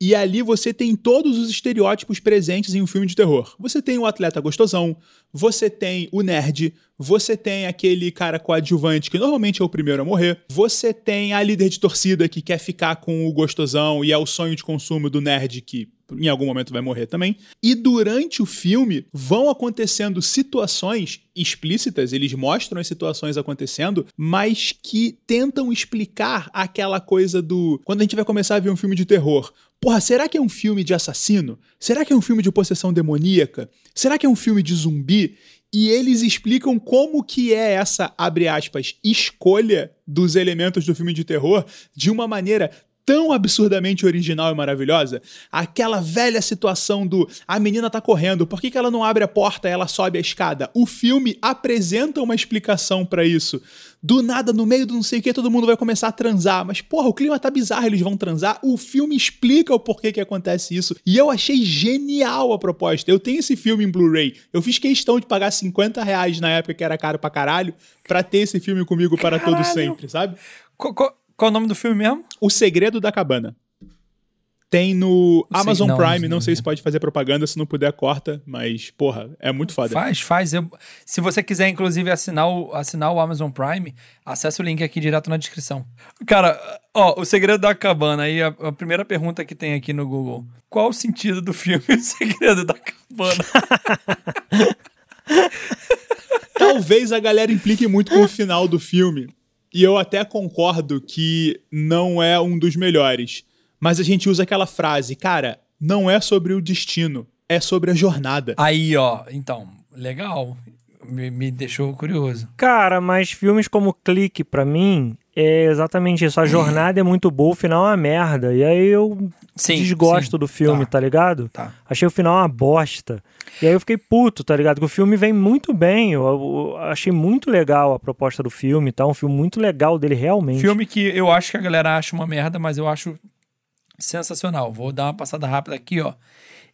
[SPEAKER 2] E ali você tem todos os estereótipos presentes em um filme de terror. Você tem o atleta gostosão, você tem o nerd, você tem aquele cara coadjuvante que normalmente é o primeiro a morrer, você tem a líder de torcida que quer ficar com o gostosão e é o sonho de consumo do nerd que em algum momento vai morrer também. E durante o filme vão acontecendo situações explícitas, eles mostram as situações acontecendo, mas que tentam explicar aquela coisa do. Quando a gente vai começar a ver um filme de terror. Porra, será que é um filme de assassino? Será que é um filme de possessão demoníaca? Será que é um filme de zumbi? E eles explicam como que é essa, abre aspas, escolha dos elementos do filme de terror de uma maneira tão absurdamente original e maravilhosa. Aquela velha situação do a menina tá correndo, por que, que ela não abre a porta e ela sobe a escada? O filme apresenta uma explicação para isso. Do nada, no meio do não sei o que, todo mundo vai começar a transar. Mas, porra, o clima tá bizarro, eles vão transar. O filme explica o porquê que acontece isso. E eu achei genial a proposta. Eu tenho esse filme em Blu-ray. Eu fiz questão de pagar 50 reais na época que era caro pra caralho, pra ter esse filme comigo para todo
[SPEAKER 3] Caralho.
[SPEAKER 2] sempre, sabe?
[SPEAKER 3] Qual, qual- é o nome do filme mesmo?
[SPEAKER 2] O Segredo da Cabana. Tem no
[SPEAKER 3] Sei-
[SPEAKER 2] Amazon
[SPEAKER 3] não,
[SPEAKER 2] Prime,
[SPEAKER 3] não
[SPEAKER 2] não sei se pode fazer propaganda, se não puder, corta, mas, porra, é muito foda.
[SPEAKER 3] Faz, faz. Eu- se você quiser, inclusive, assinar o, assinar o Amazon Prime, acessa o link aqui direto na descrição. Cara, ó, o segredo da cabana. Aí a, a primeira pergunta que tem aqui no Google: Qual o sentido do filme [LAUGHS] O Segredo da Cabana? [LAUGHS]
[SPEAKER 2] Talvez a galera implique muito com o final do filme. E eu até concordo que não é um dos melhores. Mas a gente usa aquela frase, cara, não é sobre o destino, é sobre a jornada.
[SPEAKER 3] Aí, ó, então, legal. Me, me deixou curioso.
[SPEAKER 1] Cara, mas filmes como Clique, pra mim, é exatamente isso. A [CLEARS THROAT] jornada é muito boa, o final é uma merda. E aí eu
[SPEAKER 3] Sim.
[SPEAKER 1] desgosto
[SPEAKER 3] sim.
[SPEAKER 1] do filme,
[SPEAKER 3] Tá.
[SPEAKER 1] tá ligado?
[SPEAKER 3] Tá.
[SPEAKER 1] Achei o final uma bosta. E aí eu fiquei puto, tá ligado? Que o filme vem muito bem. Eu, eu achei muito legal a proposta do filme, tá? Um filme muito legal dele, realmente.
[SPEAKER 3] Filme que eu acho que a galera acha uma merda, mas eu acho sensacional. Vou dar uma passada rápida aqui, ó.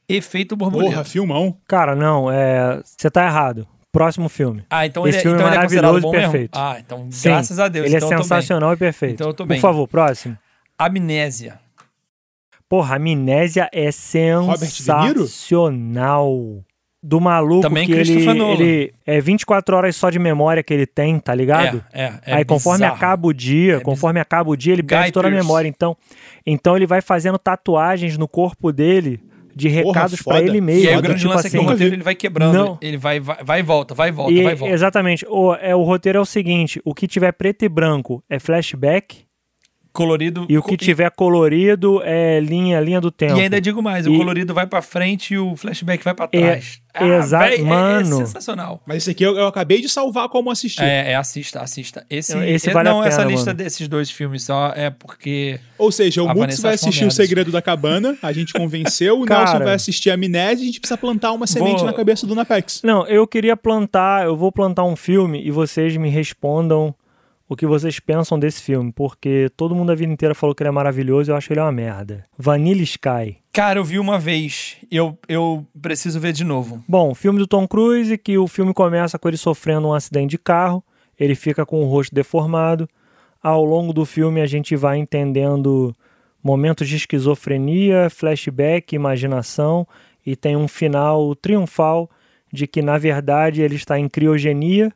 [SPEAKER 3] Efeito borboleta.
[SPEAKER 2] Porra, filmão.
[SPEAKER 1] Cara, não, é. Você tá errado. Próximo filme.
[SPEAKER 3] Ah, então
[SPEAKER 1] Esse
[SPEAKER 3] ele,
[SPEAKER 1] filme
[SPEAKER 3] então
[SPEAKER 1] é
[SPEAKER 3] ele é considerado
[SPEAKER 1] maravilhoso
[SPEAKER 3] bom
[SPEAKER 1] e
[SPEAKER 3] mesmo?
[SPEAKER 1] perfeito.
[SPEAKER 3] Ah, então
[SPEAKER 1] Sim,
[SPEAKER 3] graças a Deus.
[SPEAKER 1] Ele
[SPEAKER 3] então
[SPEAKER 1] é
[SPEAKER 3] tô bem.
[SPEAKER 1] sensacional e perfeito.
[SPEAKER 3] Então eu tô
[SPEAKER 1] Por
[SPEAKER 3] bem.
[SPEAKER 1] favor, próximo.
[SPEAKER 3] Amnésia.
[SPEAKER 1] Porra, Amnésia é
[SPEAKER 2] Niro?
[SPEAKER 1] sensacional. Do maluco
[SPEAKER 3] Também
[SPEAKER 1] que ele, ele é 24 horas só de memória que ele tem, tá ligado?
[SPEAKER 3] É, é, é
[SPEAKER 1] Aí conforme
[SPEAKER 3] bizarro.
[SPEAKER 1] acaba o dia,
[SPEAKER 3] É
[SPEAKER 1] conforme acaba o dia, ele
[SPEAKER 3] Guy
[SPEAKER 1] perde toda a memória. Então, então ele vai fazendo tatuagens no corpo dele de recados pra
[SPEAKER 2] foda.
[SPEAKER 1] ele
[SPEAKER 3] E
[SPEAKER 1] mesmo.
[SPEAKER 3] aí o grande
[SPEAKER 1] tipo
[SPEAKER 3] lance é que
[SPEAKER 1] assim,
[SPEAKER 3] o roteiro ele vai quebrando.
[SPEAKER 1] Não.
[SPEAKER 3] Ele vai, vai, vai e volta, vai e volta,
[SPEAKER 1] e,
[SPEAKER 3] vai e volta.
[SPEAKER 1] exatamente. O, é, o roteiro é o seguinte: o que tiver preto e branco é flashback,
[SPEAKER 3] Colorido.
[SPEAKER 1] e o que tiver colorido é linha, linha do tempo.
[SPEAKER 3] E ainda digo mais, o
[SPEAKER 1] E-
[SPEAKER 3] colorido vai pra frente e o flashback vai pra
[SPEAKER 1] É,
[SPEAKER 3] trás.
[SPEAKER 1] exa-
[SPEAKER 3] véi, é- é,
[SPEAKER 1] mano.
[SPEAKER 3] sensacional.
[SPEAKER 2] Mas esse aqui eu, eu acabei de salvar como assistir.
[SPEAKER 3] É, é, assista, assista. Esse,
[SPEAKER 1] Esse
[SPEAKER 3] é-
[SPEAKER 1] vale a
[SPEAKER 3] não, essa
[SPEAKER 1] pena,
[SPEAKER 3] lista
[SPEAKER 1] mano.
[SPEAKER 3] desses dois filmes só é porque.
[SPEAKER 2] Ou seja, o
[SPEAKER 3] A
[SPEAKER 2] Mux vai assistir O. Segredo da Cabana, a gente convenceu, o [LAUGHS]
[SPEAKER 1] Cara.
[SPEAKER 2] Nelson vai assistir a Amnésia e a gente precisa plantar uma semente
[SPEAKER 3] Vou-
[SPEAKER 2] na cabeça do Napex.
[SPEAKER 1] Não, eu queria plantar, eu vou plantar um filme e vocês me respondam o que vocês pensam desse filme, porque todo mundo a vida inteira falou que ele é maravilhoso e eu acho ele uma merda. Vanilla Sky.
[SPEAKER 3] Cara, eu vi uma vez. Eu, eu preciso ver de novo.
[SPEAKER 1] Bom, filme do Tom Cruise, que o filme começa com ele sofrendo um acidente de carro, ele fica com o rosto deformado. Ao longo do filme a gente vai entendendo momentos de esquizofrenia, flashback, imaginação e tem um final triunfal de que na verdade ele está em criogenia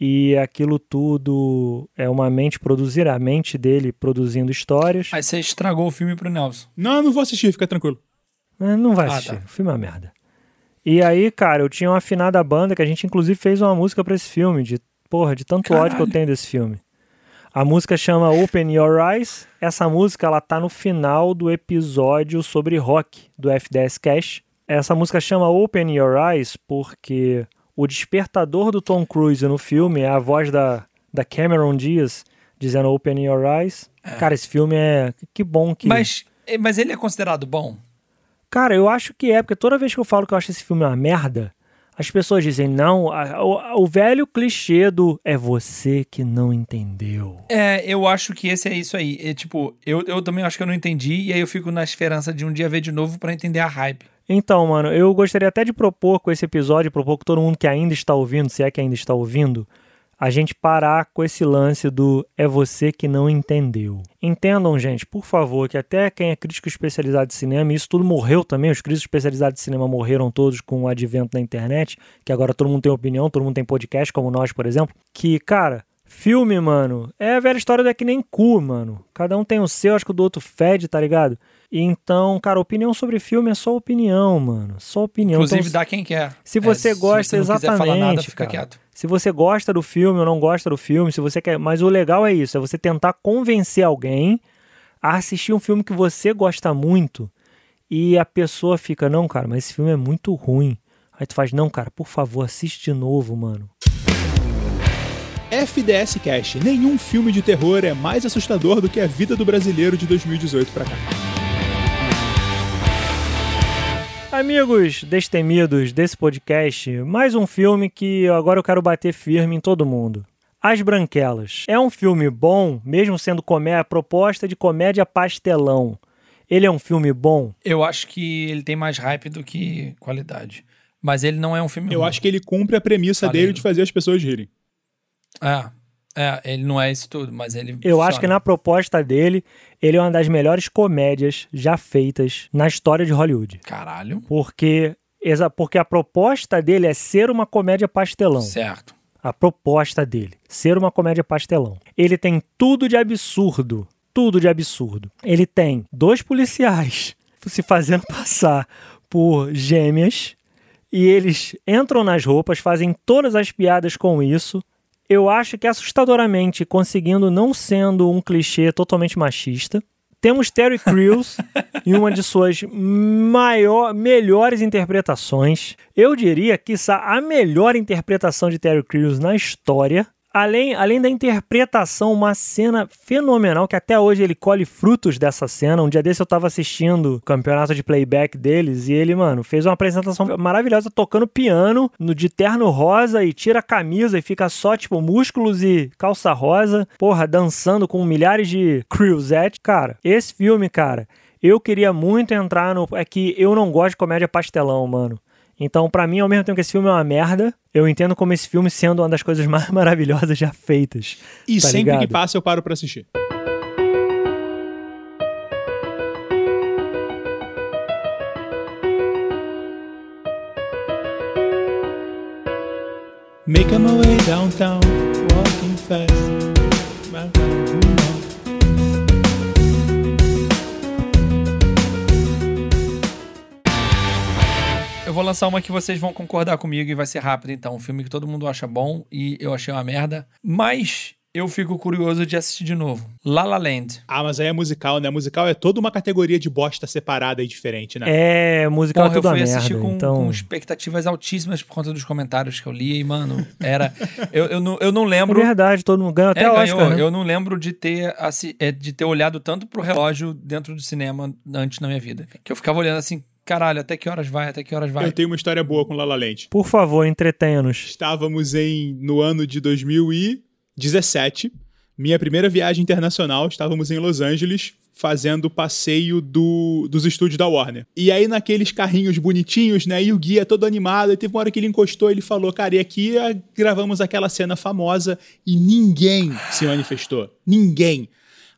[SPEAKER 1] e aquilo tudo é uma mente produzir, a mente dele produzindo histórias.
[SPEAKER 3] Aí você estragou o filme pro Nelson.
[SPEAKER 2] Não, eu não vou assistir, fica tranquilo.
[SPEAKER 1] É, Não vai
[SPEAKER 3] Ah,
[SPEAKER 1] assistir,
[SPEAKER 3] tá.
[SPEAKER 1] o filme é uma merda. E aí, cara, eu tinha uma afinada banda que a gente inclusive fez uma música pra esse filme, de porra, de tanto ódio que eu
[SPEAKER 3] Caralho.
[SPEAKER 1] tenho desse filme. A música chama Open Your Eyes. Essa música ela tá no final do episódio sobre rock do FDS Cash. Essa música chama Open Your Eyes porque o despertador do Tom Cruise no filme é a voz da, da Cameron Diaz dizendo Open Your Eyes. Cara, esse filme é. Que bom que.
[SPEAKER 3] Mas, eh, mas ele é considerado bom?
[SPEAKER 1] Cara, eu acho que é, porque toda vez que eu falo que eu acho esse filme uma merda, as pessoas dizem, não, a- o, o velho clichê do é você que não entendeu.
[SPEAKER 3] É, eu acho que esse é isso aí. É, tipo, eu, eu também acho que eu não entendi, e aí eu fico na esperança de um dia ver de novo pra entender a hype.
[SPEAKER 1] Então, mano, eu gostaria até de propor com esse episódio, propor com todo mundo que ainda está ouvindo, se é que ainda está ouvindo, a gente parar com esse lance do é você que não entendeu. Entendam, gente, por favor, que até quem é crítico especializado de cinema, e isso tudo morreu também, os críticos especializados de cinema morreram todos com o advento da internet, que agora todo mundo tem opinião, todo mundo tem podcast, como nós, por exemplo, que, cara, filme, mano, é a velha história do é que nem cu, mano. Cada um tem o seu, acho que o do outro fede, tá ligado? Então, cara, opinião sobre filme é só opinião, mano. Só opinião.
[SPEAKER 3] Inclusive,
[SPEAKER 1] então,
[SPEAKER 3] dá quem quer.
[SPEAKER 1] se você
[SPEAKER 3] É,
[SPEAKER 1] gosta,
[SPEAKER 3] se você não quiser falar nada,
[SPEAKER 1] exatamente,
[SPEAKER 3] fica
[SPEAKER 1] cara.
[SPEAKER 3] quieto.
[SPEAKER 1] Se você gosta do filme ou não gosta do filme, se você quer. Mas o legal é isso: é você tentar convencer alguém a assistir um filme que você gosta muito e a pessoa fica, não, cara, mas esse filme é muito ruim. Aí tu faz, não, cara, por favor, assiste de novo, mano.
[SPEAKER 2] FDS Cast. Nenhum filme de terror é mais assustador do que a vida do brasileiro de 2018 pra cá.
[SPEAKER 1] Amigos destemidos desse podcast, mais um filme que agora eu quero bater firme em todo mundo. As Branquelas. É um filme bom, mesmo sendo comé- proposta de comédia pastelão. Ele é um filme bom?
[SPEAKER 3] Eu acho que ele tem mais hype do que qualidade. Mas ele não é um filme
[SPEAKER 2] Eu
[SPEAKER 3] ruim.
[SPEAKER 2] acho que ele cumpre a premissa
[SPEAKER 3] Faleiro.
[SPEAKER 2] dele de fazer as pessoas rirem.
[SPEAKER 3] É, é, ele não é isso tudo, mas ele
[SPEAKER 1] Eu acho
[SPEAKER 3] funciona.
[SPEAKER 1] que na proposta dele, ele é uma das melhores comédias já feitas na história de Hollywood.
[SPEAKER 3] Caralho.
[SPEAKER 1] Porque, porque a proposta dele é ser uma comédia pastelão.
[SPEAKER 3] Certo.
[SPEAKER 1] a proposta dele, ser uma comédia pastelão. Ele tem tudo de absurdo, tudo de absurdo. Ele tem dois policiais [LAUGHS] se fazendo passar por gêmeas e eles entram nas roupas, fazem todas as piadas com isso. Eu acho que assustadoramente conseguindo não sendo um clichê totalmente machista. Temos Terry Crews [LAUGHS] em uma de suas maior, melhores interpretações. Eu diria que a melhor interpretação de Terry Crews na história. Além, além da interpretação, uma cena fenomenal que até hoje ele colhe frutos dessa cena. Um dia desse eu tava assistindo o campeonato de playback deles e ele, mano, fez uma apresentação maravilhosa tocando piano no de terno rosa e tira a camisa e fica só, tipo, músculos e calça rosa. Porra, dançando com milhares de cruisette. Cara, esse filme, cara, eu queria muito entrar no. É que eu não gosto de comédia pastelão, mano. Então, pra mim, ao mesmo tempo que esse filme é uma merda, eu entendo como esse filme sendo uma das coisas mais [LAUGHS] maravilhosas já feitas.
[SPEAKER 2] E
[SPEAKER 1] Tá
[SPEAKER 2] sempre que
[SPEAKER 1] ligado?
[SPEAKER 2] passa eu paro pra assistir. Making my way downtown, walking fast.
[SPEAKER 3] Vou lançar uma que vocês vão concordar comigo e vai ser rápido, então. Um filme que todo mundo acha bom e eu achei uma merda. Mas eu fico curioso de assistir de novo. La La Land.
[SPEAKER 2] Ah, mas aí é musical, né? Musical é toda uma categoria de bosta separada e diferente, né?
[SPEAKER 1] É, musical
[SPEAKER 3] Porra,
[SPEAKER 1] é
[SPEAKER 3] eu
[SPEAKER 1] tudo
[SPEAKER 3] fui
[SPEAKER 1] a
[SPEAKER 3] assistir
[SPEAKER 1] merda.
[SPEAKER 3] com,
[SPEAKER 1] então...
[SPEAKER 3] com expectativas altíssimas por conta dos comentários que eu li e, mano, era... eu, eu, não, eu não
[SPEAKER 1] É
[SPEAKER 3] lembro...
[SPEAKER 1] verdade, todo mundo ganha até
[SPEAKER 3] É,
[SPEAKER 1] Oscar,
[SPEAKER 3] ganhou.
[SPEAKER 1] né?
[SPEAKER 3] Eu não lembro de ter, assi- é, de ter olhado tanto pro relógio dentro do cinema antes na minha vida. Que eu ficava olhando assim, caralho, até que horas vai, até que horas vai.
[SPEAKER 2] Eu tenho uma história boa com La La Land.
[SPEAKER 1] Por favor, entretenha-nos.
[SPEAKER 2] Estávamos em no ano de 2017, minha primeira viagem internacional, estávamos em Los Angeles fazendo o passeio do, dos estúdios da Warner. E aí naqueles carrinhos bonitinhos, né, e o guia todo animado, e teve uma hora que ele encostou, ele falou, cara, e aqui ah, gravamos aquela cena famosa e ninguém se manifestou. Ninguém.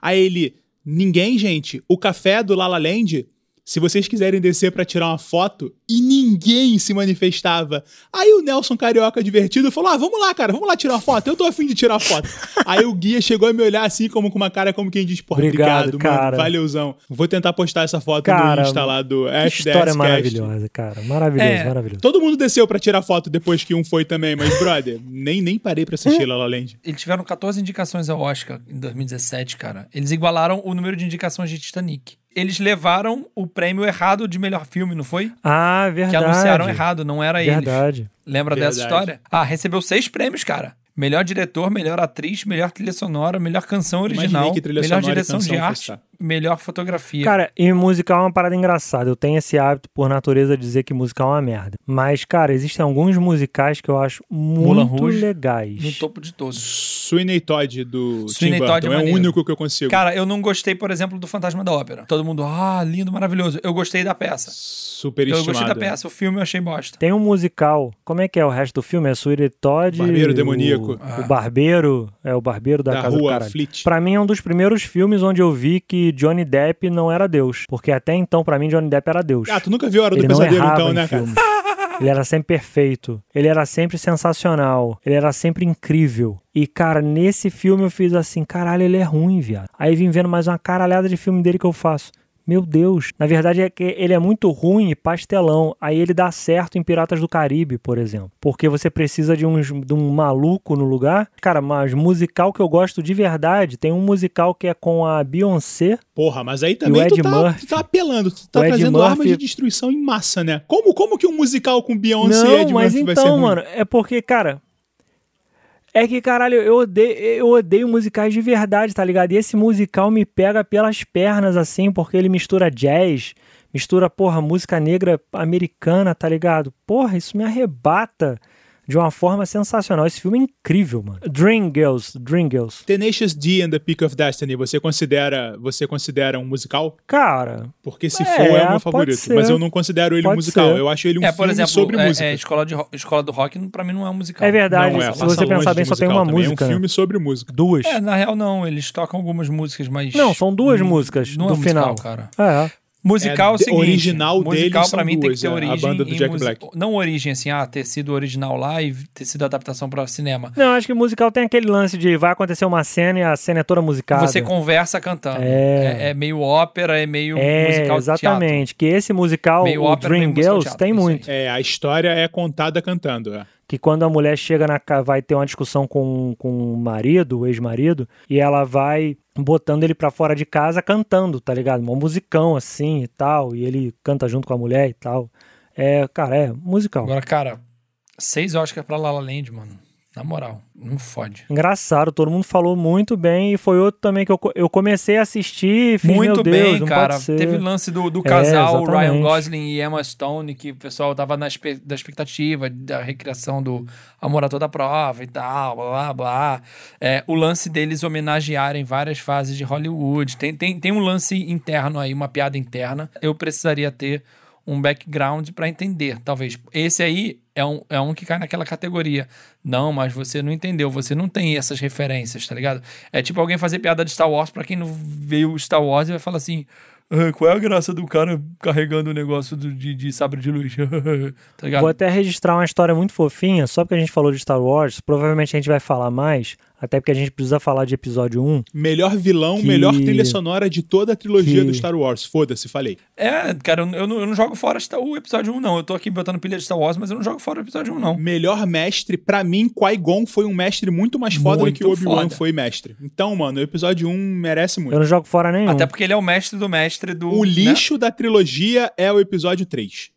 [SPEAKER 2] Aí ele, ninguém, gente, o café do La La Land se vocês quiserem descer pra tirar uma foto, e ninguém se manifestava. Aí o Nelson Carioca divertido falou: Ah, vamos lá, cara, vamos lá tirar uma foto. Eu tô afim de tirar foto. [LAUGHS] Aí o guia chegou a me olhar assim, como com uma cara como quem diz: Porra,
[SPEAKER 1] Obrigado,
[SPEAKER 2] obrigado,
[SPEAKER 1] cara.
[SPEAKER 2] mano, valeuzão. Vou tentar postar essa foto
[SPEAKER 1] Cara,
[SPEAKER 2] no Insta lá do
[SPEAKER 1] Que história
[SPEAKER 2] Cast.
[SPEAKER 1] maravilhosa, cara. Maravilhoso,
[SPEAKER 3] É.
[SPEAKER 1] maravilhoso.
[SPEAKER 2] Todo mundo desceu pra tirar foto depois que um foi também, mas, brother, [LAUGHS] nem, nem parei pra assistir La La Land.
[SPEAKER 3] Eles tiveram 14 indicações ao Oscar em 2017, cara. Eles igualaram o número de indicações de Titanic. Eles levaram o prêmio errado de melhor filme, não foi?
[SPEAKER 1] Ah,
[SPEAKER 3] Que
[SPEAKER 1] verdade.
[SPEAKER 3] anunciaram errado, não era eles.
[SPEAKER 1] Verdade.
[SPEAKER 3] Lembra dessa
[SPEAKER 2] Verdade.
[SPEAKER 3] história? Ah, recebeu seis prêmios, cara. Melhor diretor, melhor atriz, melhor trilha sonora, melhor canção original,
[SPEAKER 2] que
[SPEAKER 3] melhor
[SPEAKER 2] sonora
[SPEAKER 3] direção de arte. Melhor fotografia.
[SPEAKER 1] Cara, e musical é uma parada engraçada. Eu tenho esse hábito, por natureza, de dizer que musical é uma merda. Mas, cara, existem alguns musicais que eu acho muito
[SPEAKER 3] Rouge,
[SPEAKER 1] legais.
[SPEAKER 3] no topo de todos.
[SPEAKER 2] Sweeney Todd do
[SPEAKER 3] Sweeney
[SPEAKER 2] Tim
[SPEAKER 3] Todd
[SPEAKER 2] Burton.
[SPEAKER 3] é
[SPEAKER 2] É, o único que eu consigo.
[SPEAKER 3] Cara, eu não gostei, por exemplo, do Fantasma da Ópera. Todo mundo, ah, lindo, maravilhoso. Eu gostei da peça.
[SPEAKER 2] Super
[SPEAKER 3] Eu gostei da peça. O filme eu achei bosta.
[SPEAKER 1] Tem um musical. Como é que é o resto do filme? É Sweeney Todd.
[SPEAKER 2] Barbeiro
[SPEAKER 1] o-
[SPEAKER 2] Demoníaco.
[SPEAKER 1] O, Barbeiro. É o Barbeiro da,
[SPEAKER 2] Da
[SPEAKER 1] Casa do
[SPEAKER 2] rua
[SPEAKER 1] Caralho.
[SPEAKER 2] Fleet.
[SPEAKER 1] Pra mim é um dos primeiros filmes onde eu vi que Johnny Depp não era Deus. Porque até então, pra mim, Johnny Depp era Deus.
[SPEAKER 2] Ah, tu nunca viu a Hora do
[SPEAKER 1] Ele não
[SPEAKER 2] Pesadelo, então, né, cara?
[SPEAKER 1] Ele era sempre perfeito. Ele era sempre sensacional. Ele era sempre incrível. E, cara, nesse filme eu fiz assim, caralho, ele é ruim, viado. Aí vim vendo mais uma caralhada de filme dele que eu faço. Meu Deus. Na verdade é que ele é muito ruim e pastelão. Aí ele dá certo em Piratas do Caribe, por exemplo. Porque você precisa de, uns, de um maluco no lugar. Cara, mas musical que eu gosto de verdade, tem um musical que é com a Beyoncé.
[SPEAKER 2] Porra, mas aí também tu tá,
[SPEAKER 1] Murphy.
[SPEAKER 2] tu tá apelando, tu tá trazendo armas de destruição em massa, né? Como, como que um musical com Beyoncé e
[SPEAKER 1] Não,
[SPEAKER 2] Ed
[SPEAKER 1] mas
[SPEAKER 2] Murphy
[SPEAKER 1] então, mano, é porque, cara. É que, caralho, eu odeio, eu odeio musicais de verdade, tá ligado? E esse musical me pega pelas pernas, assim, porque ele mistura jazz, mistura, porra, música negra americana, tá ligado? Porra, isso me arrebata de uma forma sensacional. Esse filme é incrível, mano. Dream Girls, Dream Girls.
[SPEAKER 2] Tenacious D and the Peak of Destiny, você considera, você considera um musical?
[SPEAKER 1] Cara,
[SPEAKER 2] Porque se
[SPEAKER 1] É,
[SPEAKER 2] for, é o meu
[SPEAKER 1] pode
[SPEAKER 2] favorito.
[SPEAKER 1] ser.
[SPEAKER 2] Mas eu não considero ele um
[SPEAKER 1] Pode
[SPEAKER 2] musical.
[SPEAKER 1] ser.
[SPEAKER 2] Eu acho ele um
[SPEAKER 3] é,
[SPEAKER 2] filme
[SPEAKER 3] por exemplo,
[SPEAKER 2] sobre
[SPEAKER 3] é,
[SPEAKER 2] música.
[SPEAKER 3] é, escola, de, ro- escola do Rock, pra mim, não é um musical.
[SPEAKER 1] é verdade.
[SPEAKER 2] não é,
[SPEAKER 1] se você pensar bem, só tem uma
[SPEAKER 2] também,
[SPEAKER 1] música.
[SPEAKER 2] É um filme sobre música.
[SPEAKER 1] Duas.
[SPEAKER 3] É, na real, não. Eles tocam algumas músicas, mas.
[SPEAKER 1] Não, são duas músicas
[SPEAKER 3] não
[SPEAKER 1] do
[SPEAKER 3] é musical,
[SPEAKER 1] final.
[SPEAKER 3] cara.
[SPEAKER 1] É.
[SPEAKER 3] Musical é, o
[SPEAKER 2] de-
[SPEAKER 3] seguinte.
[SPEAKER 2] original
[SPEAKER 3] musical
[SPEAKER 2] são
[SPEAKER 3] mim tem que ter
[SPEAKER 2] é, a
[SPEAKER 3] origem.
[SPEAKER 2] banda do
[SPEAKER 3] em
[SPEAKER 2] Jack Black.
[SPEAKER 3] Não origem assim, ah, ter sido original lá e ter sido adaptação pra cinema.
[SPEAKER 1] Não, acho que musical tem aquele lance de vai acontecer uma cena e a cena é toda musicada.
[SPEAKER 3] Você conversa cantando.
[SPEAKER 1] É.
[SPEAKER 3] É, é meio ópera, é meio
[SPEAKER 1] É,
[SPEAKER 3] musical
[SPEAKER 1] exatamente. Que esse musical,
[SPEAKER 3] Meio
[SPEAKER 1] o
[SPEAKER 3] ópera,
[SPEAKER 1] Dream
[SPEAKER 3] musical
[SPEAKER 1] Girls,
[SPEAKER 3] teatro,
[SPEAKER 1] tem muito.
[SPEAKER 2] É, a história é contada cantando. É.
[SPEAKER 1] Que quando a mulher chega na vai ter uma discussão com, com o marido, o ex-marido, e ela vai botando ele pra fora de casa cantando, tá ligado? Um musicão assim e tal, e ele canta junto com a mulher e tal. É, cara, é musical.
[SPEAKER 3] Agora, cara, seis Oscars pra La La Land, mano. Na moral, não fode.
[SPEAKER 1] Engraçado, todo mundo falou muito bem e foi outro também que eu, eu comecei a assistir fiz,
[SPEAKER 3] Muito
[SPEAKER 1] Deus,
[SPEAKER 3] bem, cara. Teve o lance do, do
[SPEAKER 1] É,
[SPEAKER 3] casal Ryan
[SPEAKER 1] exatamente.
[SPEAKER 3] Gosling e Emma Stone, que o pessoal tava na da expectativa da recriação do Amor a Toda Prova e tal, blá blá blá. É, o lance deles homenagearem várias fases de Hollywood. Tem, tem, tem um lance interno aí, uma piada interna. Eu precisaria ter um background pra entender, talvez. Esse aí é um, é um que cai naquela categoria. Não, mas você não entendeu, você não tem essas referências, tá ligado? É tipo alguém fazer piada de Star Wars pra quem não veio Star Wars e vai falar assim. "Ah, qual é a graça do cara carregando o negócio do- de, de sabre de luz? [LAUGHS] tá ligado?
[SPEAKER 1] Vou até registrar uma história muito fofinha, só porque a gente falou de Star Wars, provavelmente a gente vai falar mais, até porque a gente precisa falar de episódio 1.
[SPEAKER 2] Melhor vilão,
[SPEAKER 1] Que-
[SPEAKER 2] melhor trilha sonora de toda a trilogia
[SPEAKER 1] que-
[SPEAKER 2] do Star Wars. Foda-se, falei.
[SPEAKER 3] É, cara, eu, eu não, eu não jogo fora Star- o episódio 1, não. Eu tô aqui botando pilha de Star Wars, mas eu não jogo fora o episódio 1, não.
[SPEAKER 2] Melhor mestre, pra mim, Qui-Gon foi um mestre muito mais foda
[SPEAKER 3] Muito
[SPEAKER 2] do que o Obi-Wan foi mestre. Então, mano, o episódio 1 merece muito.
[SPEAKER 1] Eu não jogo fora nenhum.
[SPEAKER 3] Até porque ele é o mestre do mestre do.
[SPEAKER 2] O
[SPEAKER 3] né?
[SPEAKER 2] lixo da trilogia é o episódio 3.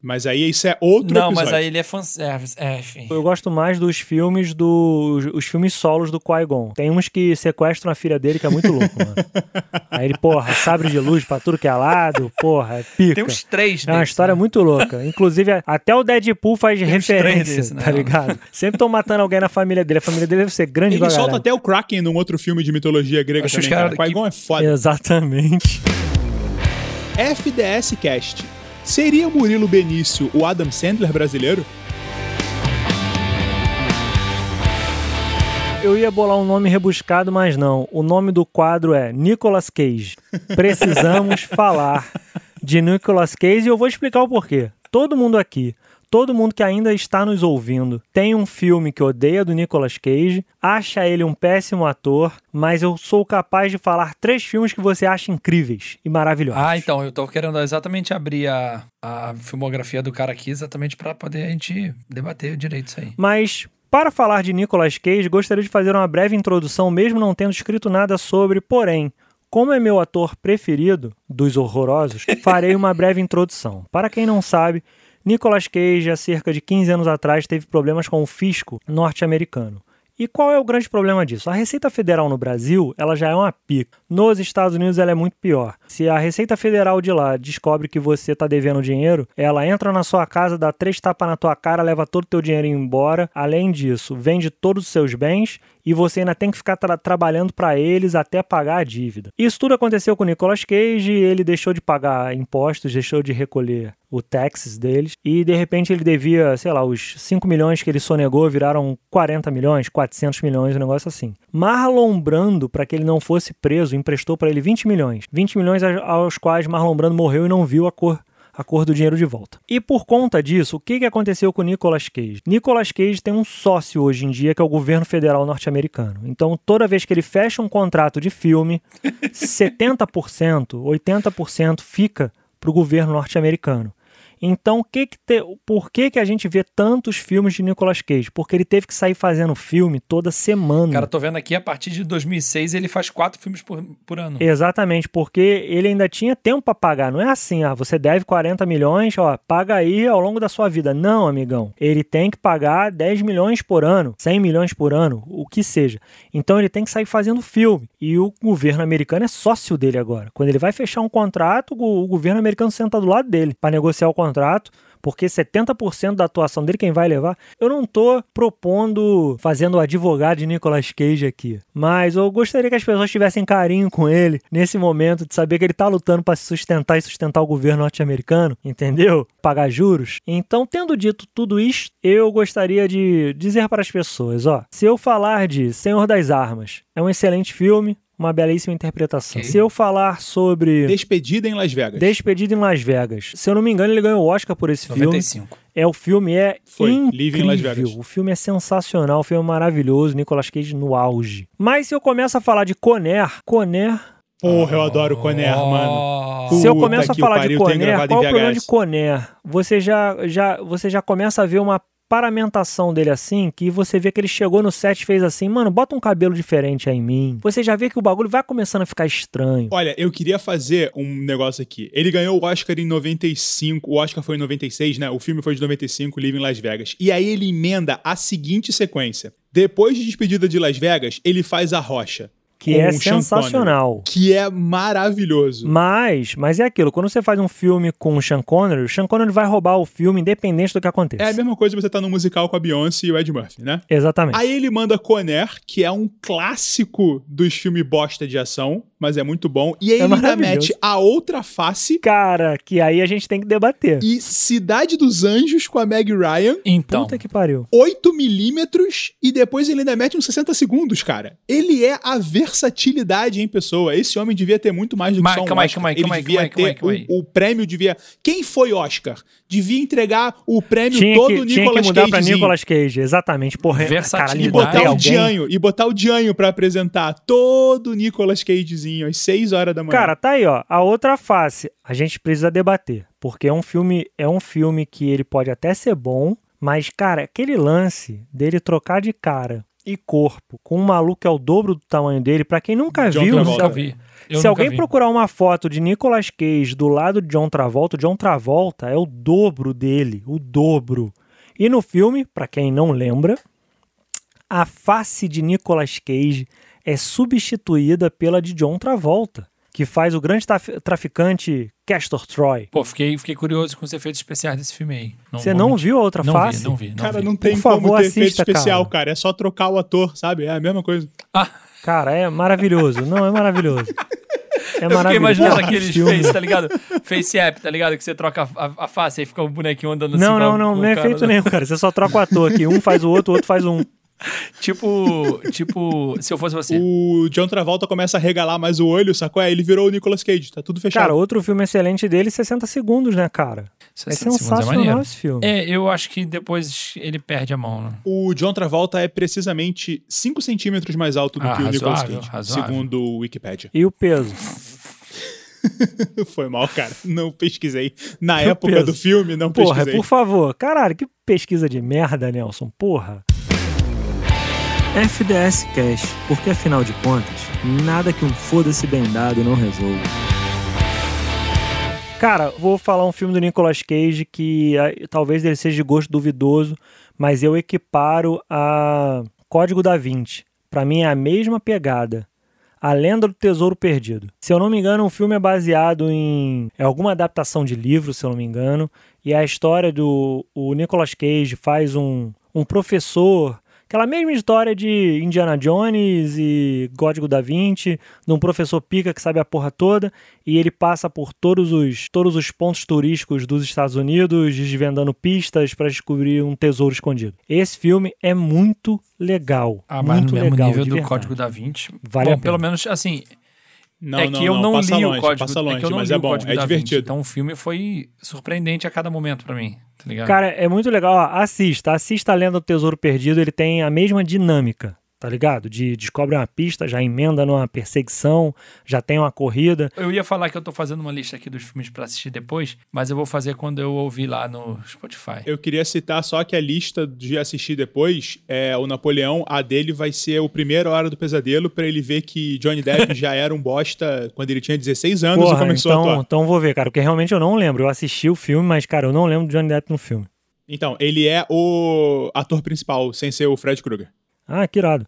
[SPEAKER 2] Mas aí isso é outro
[SPEAKER 3] Não,
[SPEAKER 2] episódio.
[SPEAKER 3] mas aí ele é fanservice. É, enfim.
[SPEAKER 1] Eu gosto mais dos filmes dos os filmes solos do Qui-Gon. Tem uns que sequestram a filha dele que é muito louco, mano. [LAUGHS] Aí ele, porra, sabre de luz pra tudo que é lado, porra, é pica.
[SPEAKER 3] Tem uns três
[SPEAKER 1] É uma história
[SPEAKER 3] né?
[SPEAKER 1] muito louca. Inclusive, até o Deadpool faz
[SPEAKER 3] três
[SPEAKER 1] referência,
[SPEAKER 3] desses, né?
[SPEAKER 1] tá ligado? Sempre estão matando alguém na família dele. A família dele deve ser grande
[SPEAKER 2] Ele solta até o Kraken num outro filme de mitologia grega
[SPEAKER 3] Acho que
[SPEAKER 2] também, cara.
[SPEAKER 3] caras-
[SPEAKER 2] Qui-Gon é foda.
[SPEAKER 1] Exatamente.
[SPEAKER 2] FDS Cast. Seria Murilo Benício o Adam Sandler brasileiro?
[SPEAKER 1] Eu ia bolar um nome rebuscado, mas não. O nome do quadro é Nicolas Cage. Precisamos [LAUGHS] falar de Nicolas Cage e eu vou explicar o porquê. Todo mundo aqui, todo mundo que ainda está nos ouvindo, tem um filme que odeia do Nicolas Cage, acha ele um péssimo ator, mas eu sou capaz de falar três filmes que você acha incríveis e maravilhosos.
[SPEAKER 3] Ah, então, eu tô querendo exatamente abrir a, a filmografia do cara aqui, exatamente pra poder a gente debater direito isso aí.
[SPEAKER 1] Mas para falar de Nicolas Cage, gostaria de fazer uma breve introdução, mesmo não tendo escrito nada sobre, porém, como é meu ator preferido dos horrorosos, farei uma breve introdução. Para quem não sabe, Nicolas Cage, há cerca de 15 anos atrás, teve problemas com o fisco norte-americano. E qual é o grande problema disso? A Receita Federal no Brasil, ela já é uma pica. Nos Estados Unidos ela é muito pior. Se a Receita Federal de lá descobre que você está devendo dinheiro, ela entra na sua casa, dá três tapas na tua cara, leva todo o teu dinheiro embora. Além disso, vende todos os seus bens e você ainda tem que ficar tra trabalhando para eles até pagar a dívida. Isso tudo aconteceu com o Nicolas Cage, ele deixou de pagar impostos, deixou de recolher o taxes deles e de repente ele devia, sei lá, os 5 milhões que ele sonegou viraram 40 milhões, 400 milhões, um negócio assim. Marlon Brando, para que ele não fosse preso, emprestou para ele 20 milhões. 20 milhões aos quais Marlon Brando morreu e não viu a cor a cor do dinheiro de volta. E por conta disso, o que, aconteceu com Nicolas Cage? Nicolas Cage tem um sócio hoje em dia que é o governo federal norte-americano. Então, toda vez que ele fecha um contrato de filme, [LAUGHS] 70%, 80% fica para o governo norte-americano. Então, que que te... por que, que a gente vê tantos filmes de Nicolas Cage? Porque ele teve que sair fazendo filme toda semana.
[SPEAKER 3] Cara, tô vendo aqui, a partir de 2006 ele faz quatro filmes por, por ano.
[SPEAKER 1] Exatamente, porque ele ainda tinha tempo para pagar. Não é assim, ah, você deve 40 milhões, ó, paga aí ao longo da sua vida. Não, amigão. Ele tem que pagar 10 milhões por ano, 100 milhões por ano, o que seja. Então ele tem que sair fazendo filme. E o governo americano é sócio dele agora. Quando ele vai fechar um contrato, o governo americano senta do lado dele para negociar o contrato contrato, porque 70% da atuação dele quem vai levar. Eu não tô propondo fazendo o advogado de Nicolas Cage aqui, mas eu gostaria que as pessoas tivessem carinho com ele nesse momento de saber que ele tá lutando para se sustentar e sustentar o governo norte-americano, entendeu? Pagar juros. Então, tendo dito tudo isso, eu gostaria de dizer para as pessoas, ó, se eu falar de Senhor das Armas, é um excelente filme, uma belíssima interpretação. Okay. Se eu falar sobre.
[SPEAKER 2] Despedida em Las Vegas.
[SPEAKER 1] Despedida em Las Vegas. Se eu não me engano, ele ganhou o Oscar por esse
[SPEAKER 3] 95.
[SPEAKER 1] filme. É, o filme é Foi. incrível. Las Vegas. O filme é sensacional, o filme é maravilhoso, Nicolas Cage no auge. Mas se eu começo a falar de Conner, Conner
[SPEAKER 2] Porra, eu adoro Conner, oh. mano.
[SPEAKER 1] Se eu começo a falar de Conner, qual é o problema de Conner? Você já, já, você já começa a ver uma paramentação dele assim, que você vê que ele chegou no set e fez assim, mano, bota um cabelo diferente aí em mim. Você já vê que o bagulho vai começando a ficar estranho.
[SPEAKER 2] Olha, eu queria fazer um negócio aqui. Ele ganhou o Oscar em 95, o Oscar foi em 96, né? O filme foi de 95, Live em Las Vegas. E aí ele emenda a seguinte sequência. Depois de Despedida de Las Vegas, ele faz A Rocha
[SPEAKER 1] que é sensacional.
[SPEAKER 2] que é maravilhoso.
[SPEAKER 1] Mas, mas é aquilo, quando você faz um filme com o Sean Connery, o Sean Connery vai roubar o filme independente do que aconteça.
[SPEAKER 2] É a mesma coisa você tá no musical com a Beyoncé e o Ed Murphy, né?
[SPEAKER 1] Exatamente.
[SPEAKER 2] Aí ele manda Conner, que é um clássico dos filmes bosta de ação, mas é muito bom. E aí é ele ainda mete a outra face.
[SPEAKER 1] Cara, que aí a gente tem que debater.
[SPEAKER 2] E Cidade dos Anjos com a Meg Ryan.
[SPEAKER 1] Então. Puta que pariu.
[SPEAKER 2] 8 milímetros e depois ele ainda mete uns 60 segundos, cara. Ele é a versatilidade em pessoa. Esse homem devia ter muito mais do que Mas, só um calma Oscar. Aí, calma aí, ele devia calma aí, ter calma aí, o, o, prêmio devia... Quem foi Oscar? Devia entregar o prêmio
[SPEAKER 1] tinha
[SPEAKER 2] todo
[SPEAKER 1] que,
[SPEAKER 2] Nicolas
[SPEAKER 1] Cage. Tinha que mudar
[SPEAKER 2] Cagezinho.
[SPEAKER 1] pra Nicolas Cage, exatamente. Porra,
[SPEAKER 2] Versatilidade. E botar o Dianho, e botar o Dianho pra apresentar todo o Nicolas Cagezinho às 6 horas da manhã.
[SPEAKER 1] Cara, tá aí, ó. A outra face, a gente precisa debater. Porque é um filme, é um filme que ele pode até ser bom, mas, cara, aquele lance dele trocar de cara e corpo com um maluco que é o dobro do tamanho dele, para quem nunca John viu,
[SPEAKER 3] Travolta. se,
[SPEAKER 1] se alguém vi. procurar uma foto de Nicolas Cage do lado de John Travolta, o John Travolta é o dobro dele, o dobro. E no filme, para quem não lembra, a face de Nicolas Cage é substituída pela de John Travolta, que faz o grande traficante Castor Troy.
[SPEAKER 3] Pô, fiquei, fiquei curioso com os efeitos especiais desse filme aí.
[SPEAKER 1] Não, Você não viu a outra
[SPEAKER 3] não
[SPEAKER 1] face?
[SPEAKER 3] Vi, não vi, não
[SPEAKER 2] cara,
[SPEAKER 3] vi.
[SPEAKER 2] não tem Por como favor, ter assista, efeito especial, cara. cara. É só trocar o ator, sabe? É a mesma coisa.
[SPEAKER 3] Ah.
[SPEAKER 1] Cara, é maravilhoso. Não, é maravilhoso. [LAUGHS]
[SPEAKER 3] É eu fiquei imaginando Porra, aqueles face, tá ligado? Face app, tá ligado? Que você troca a, a, a face e fica o bonequinho andando
[SPEAKER 1] não,
[SPEAKER 3] assim.
[SPEAKER 1] Não, não, não, não é efeito nenhum, cara. Você só troca o ator aqui. Um faz o outro, o outro faz um. [LAUGHS]
[SPEAKER 3] tipo, tipo, se eu fosse você.
[SPEAKER 2] O John Travolta começa a regalar mais o olho, sacou? É, ele virou o Nicolas Cage, tá tudo fechado.
[SPEAKER 1] Cara, outro filme excelente dele, 60 segundos, né, cara? 60 é sensacional é esse filme.
[SPEAKER 3] É, eu acho que depois ele perde a mão, né?
[SPEAKER 2] O John Travolta é precisamente 5 centímetros mais alto do ah, que o Nicolas Cage, razoável. segundo o Wikipedia.
[SPEAKER 1] E o peso? [LAUGHS]
[SPEAKER 2] Foi mal, cara. Não pesquisei. Na época do filme, não
[SPEAKER 1] Porra,
[SPEAKER 2] pesquisei.
[SPEAKER 1] por favor. Caralho, que pesquisa de merda, Nelson. Porra. FDS Cash, porque afinal de contas, nada que um foda-se bem dado não resolva. Cara, vou falar um filme do Nicolas Cage que talvez ele seja de gosto duvidoso, mas eu equiparo a Código da Vinci. Pra mim é a mesma pegada. A Lenda do Tesouro Perdido. Se eu não me engano, o filme é baseado em é alguma adaptação de livro, se eu não me engano, e a história do o Nicolas Cage faz um, um professor Aquela mesma história de Indiana Jones e Código da Vinci, de um professor pica que sabe a porra toda, e ele passa por todos os, todos os pontos turísticos dos Estados Unidos, desvendando pistas para descobrir um tesouro escondido. Esse filme é muito legal.
[SPEAKER 3] Ah, mas
[SPEAKER 1] muito
[SPEAKER 3] no mesmo
[SPEAKER 1] legal.
[SPEAKER 3] nível do. Código da Vinci.
[SPEAKER 1] Vale
[SPEAKER 3] Bom, pelo menos, assim,
[SPEAKER 2] Não,
[SPEAKER 3] é
[SPEAKER 2] não,
[SPEAKER 3] que eu não,
[SPEAKER 2] passa
[SPEAKER 3] li
[SPEAKER 2] longe,
[SPEAKER 3] o código,
[SPEAKER 2] passa
[SPEAKER 3] é
[SPEAKER 2] longe,
[SPEAKER 3] que eu não
[SPEAKER 2] mas
[SPEAKER 3] li
[SPEAKER 2] é
[SPEAKER 3] o
[SPEAKER 2] bom,
[SPEAKER 3] Código
[SPEAKER 2] é divertido.
[SPEAKER 3] então o filme foi surpreendente a cada momento pra mim, tá ligado?
[SPEAKER 1] Cara, é muito legal. Ó, assista, assista a Lenda do Tesouro Perdido, ele tem a mesma dinâmica, tá ligado? De descobre uma pista, já emenda numa perseguição, já tem uma corrida.
[SPEAKER 3] Eu ia falar que eu tô fazendo uma lista aqui dos filmes pra assistir depois, mas eu vou fazer quando eu ouvir lá no Spotify.
[SPEAKER 2] Eu queria citar só que a lista de assistir depois é o Napoleão, a dele vai ser o primeiro Hora do Pesadelo pra ele ver que Johnny Depp [LAUGHS] já era um bosta quando ele tinha 16 anos e
[SPEAKER 1] Porra,
[SPEAKER 2] começou a
[SPEAKER 1] então,
[SPEAKER 2] atuar.
[SPEAKER 1] então vou ver, cara, porque realmente eu não lembro. Eu assisti o filme, mas, cara, eu não lembro de Johnny Depp no filme.
[SPEAKER 2] Então, ele é o ator principal, sem ser o Fred Krueger.
[SPEAKER 1] Ah, que irado.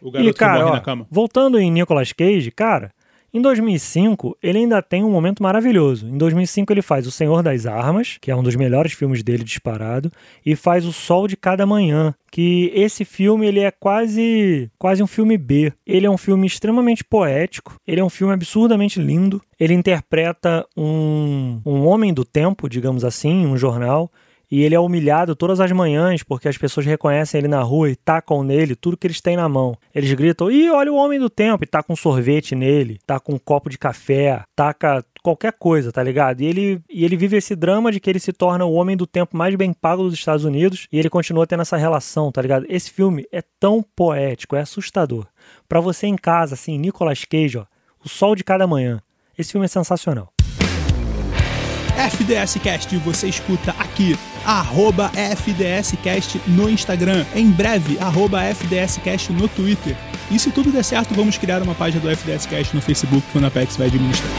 [SPEAKER 2] O garoto
[SPEAKER 1] e, cara,
[SPEAKER 2] que morre
[SPEAKER 1] ó,
[SPEAKER 2] na cama.
[SPEAKER 1] voltando em Nicolas Cage, cara, em 2005 ele ainda tem um momento maravilhoso. Em 2005 ele faz O Senhor das Armas, que é um dos melhores filmes dele disparado, e faz O Sol de Cada Manhã, que esse filme ele é quase quase um filme B. Ele é um filme extremamente poético, ele é um filme absurdamente lindo. Ele interpreta um, um homem do tempo, digamos assim, um jornal, e ele é humilhado todas as manhãs porque as pessoas reconhecem ele na rua e tacam nele tudo que eles têm na mão. Eles gritam: Ih, olha o homem do tempo! E tá com sorvete nele, com um copo de café, taca qualquer coisa, tá ligado? E ele, e ele vive esse drama de que ele se torna o homem do tempo mais bem pago dos Estados Unidos e ele continua tendo essa relação, tá ligado? Esse filme é tão poético, é assustador. Pra você em casa, assim, Nicolas Cage, ó, O Sol de Cada Manhã. Esse filme é sensacional.
[SPEAKER 2] FDS Cast, você escuta aqui, arroba FDScast no Instagram, em breve, arroba FDScast no Twitter. E se tudo der certo, vamos criar uma página do FDS Cast no Facebook que o Napex vai administrar.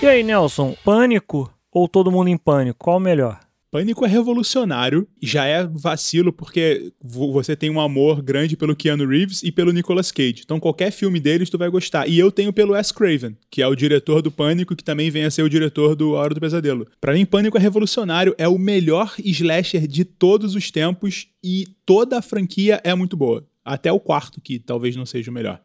[SPEAKER 1] E aí, Nelson, pânico ou todo mundo em pânico? Qual o melhor?
[SPEAKER 2] Pânico é revolucionário, já é vacilo porque vo- você tem um amor grande pelo Keanu Reeves e pelo Nicolas Cage. Então qualquer filme deles tu vai gostar. E eu tenho pelo Wes Craven, que é o diretor do Pânico, que também vem a ser o diretor do A Hora do Pesadelo. Pra mim, Pânico é revolucionário, é o melhor slasher de todos os tempos e toda a franquia é muito boa. Até o quarto, que talvez não seja o melhor.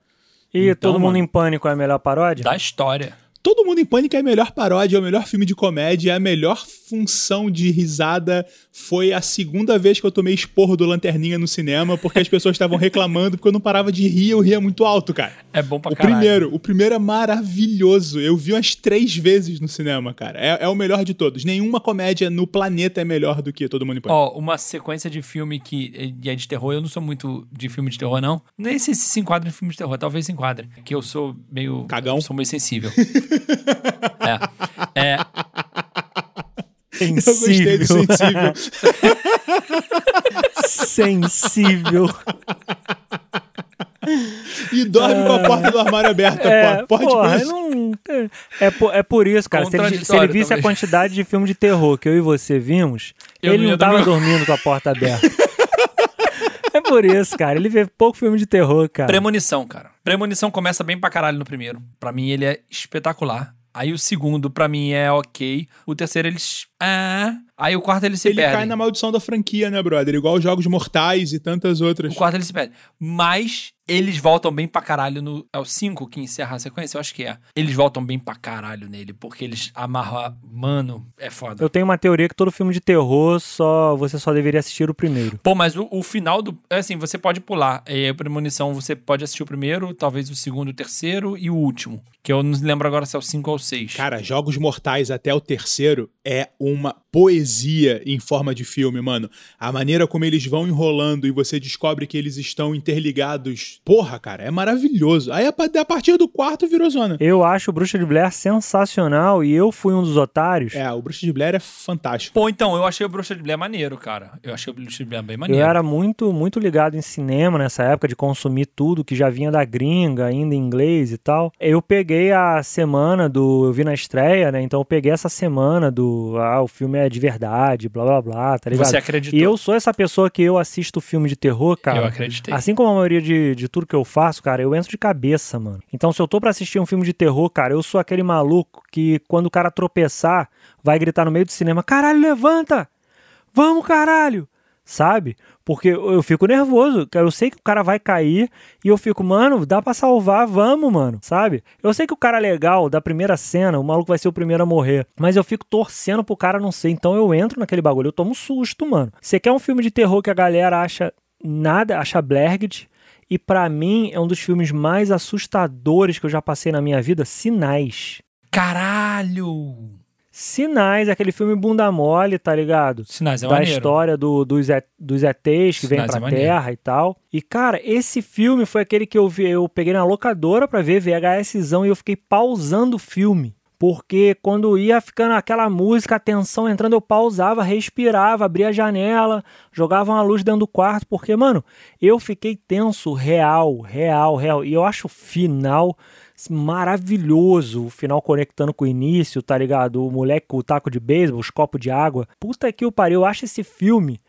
[SPEAKER 1] E
[SPEAKER 2] Então,
[SPEAKER 1] Todo Mundo
[SPEAKER 2] mano.
[SPEAKER 1] em Pânico é a melhor paródia?
[SPEAKER 3] Da história.
[SPEAKER 2] Todo Mundo em Pânico é a melhor paródia, é o melhor filme de comédia, é a melhor função de risada. Foi a segunda vez que eu tomei esporro do Lanterninha no cinema, porque as pessoas estavam reclamando, porque eu não parava de rir, eu ria muito alto, cara.
[SPEAKER 3] É bom pra
[SPEAKER 2] O
[SPEAKER 3] caralho.
[SPEAKER 2] primeiro, o primeiro é maravilhoso. Eu vi umas três vezes no cinema, cara. É, é o melhor de todos. Nenhuma comédia no planeta é melhor do que Todo Mundo em Pânico.
[SPEAKER 3] Ó, uma sequência de filme que é de terror. Eu não sou muito de filme de terror, não. Nem sei se se enquadra em filme de terror. Talvez se enquadre. Que eu sou meio...
[SPEAKER 2] Cagão?
[SPEAKER 3] Sou meio sensível. [LAUGHS] é. É.
[SPEAKER 2] eu gostei do sensível.
[SPEAKER 1] Sensível.
[SPEAKER 2] E dorme com a porta do armário aberta,
[SPEAKER 1] É,
[SPEAKER 2] pô. Pode
[SPEAKER 1] porra,
[SPEAKER 2] por isso.
[SPEAKER 1] não- é, por, é por isso, cara. Se ele, se ele visse a
[SPEAKER 3] também.
[SPEAKER 1] quantidade de filme de terror que eu e você vimos,
[SPEAKER 3] Eu
[SPEAKER 1] ele
[SPEAKER 3] não
[SPEAKER 1] não tava
[SPEAKER 3] dormir.
[SPEAKER 1] dormindo com a porta aberta. É por isso, cara. Ele vê pouco filme de terror, cara.
[SPEAKER 3] Premonição, cara. Premonição começa bem pra caralho no primeiro. Pra mim, ele é espetacular. Aí o segundo, pra mim, é ok. O terceiro, eles. Ah. Aí o quarto, ele se
[SPEAKER 2] Ele
[SPEAKER 3] perde.
[SPEAKER 2] cai na maldição da franquia, né, brother? Igual os Jogos Mortais e tantas outras.
[SPEAKER 3] O quarto, ele se perde. Mas eles voltam bem pra caralho no. É o 5 que encerra a sequência? Eu acho que é. Eles voltam bem pra caralho nele, porque eles amarram. a- Mano, é foda.
[SPEAKER 1] Eu tenho uma teoria que todo filme de terror só você só deveria assistir o primeiro.
[SPEAKER 3] Pô, mas o, o final do. É assim, você pode pular. É, a premonição, você pode assistir o primeiro, talvez o segundo, o terceiro e o último. Que eu não lembro agora se é o 5 ou o 6.
[SPEAKER 2] Cara, Jogos Mortais até o terceiro é uma poesia em forma de filme, mano. A maneira como eles vão enrolando e você descobre que eles estão interligados. Porra, cara, é maravilhoso. Aí a pa- a partir do quarto virou zona.
[SPEAKER 1] Eu acho o Bruxa de Blair sensacional e eu fui um dos otários.
[SPEAKER 2] É, o Bruxa de Blair é fantástico.
[SPEAKER 3] Pô, então, eu achei o Bruxa de Blair maneiro, cara. Eu achei o Bruxa de Blair bem
[SPEAKER 1] Eu
[SPEAKER 3] maneiro.
[SPEAKER 1] era muito, muito ligado em cinema nessa época, de consumir tudo que já vinha da gringa, ainda em inglês e tal. Eu peguei a semana do. Eu vi na estreia, né? Então eu peguei essa semana do. Ah, o filme é de verdade, blá blá blá, tá ligado?
[SPEAKER 3] Você acreditou?
[SPEAKER 1] E eu sou essa pessoa que eu assisto filme de terror, cara.
[SPEAKER 3] Eu acreditei.
[SPEAKER 1] Assim como a maioria de, de tudo que eu faço, cara, eu entro de cabeça, mano. Então, se eu tô pra assistir um filme de terror, cara, eu sou aquele maluco que quando o cara tropeçar, vai gritar no meio do cinema: caralho, levanta! Vamos, caralho! Sabe? Porque eu fico nervoso, eu sei que o cara vai cair e eu fico, mano, dá pra salvar, vamos, mano, sabe? Eu sei que o cara é legal, da primeira cena, o maluco vai ser o primeiro a morrer, mas eu fico torcendo pro cara não ser, então eu entro naquele bagulho, eu tomo um susto, mano. Você quer um filme de terror que a galera acha nada, acha Blerged, e pra mim é um dos filmes mais assustadores que eu já passei na minha vida, Sinais.
[SPEAKER 3] Caralho!
[SPEAKER 1] Sinais, aquele filme bunda mole, tá ligado?
[SPEAKER 3] Sinais é
[SPEAKER 1] da
[SPEAKER 3] maneiro.
[SPEAKER 1] história do- dos, dos ETs que vêm
[SPEAKER 3] Sinais
[SPEAKER 1] pra
[SPEAKER 3] é maneiro.
[SPEAKER 1] Terra e tal. E, cara, esse filme foi aquele que eu vi, eu peguei na locadora pra ver VHSzão e eu fiquei pausando o filme. Porque quando ia ficando aquela música, a tensão entrando, eu pausava, respirava, abria a janela, jogava uma luz dentro do quarto, porque, mano, eu fiquei tenso, real, real, real. E eu acho o final maravilhoso, o final conectando com o início, tá ligado? O moleque com o taco de beisebol, os copos de água. Puta que o pariu, eu acho esse filme,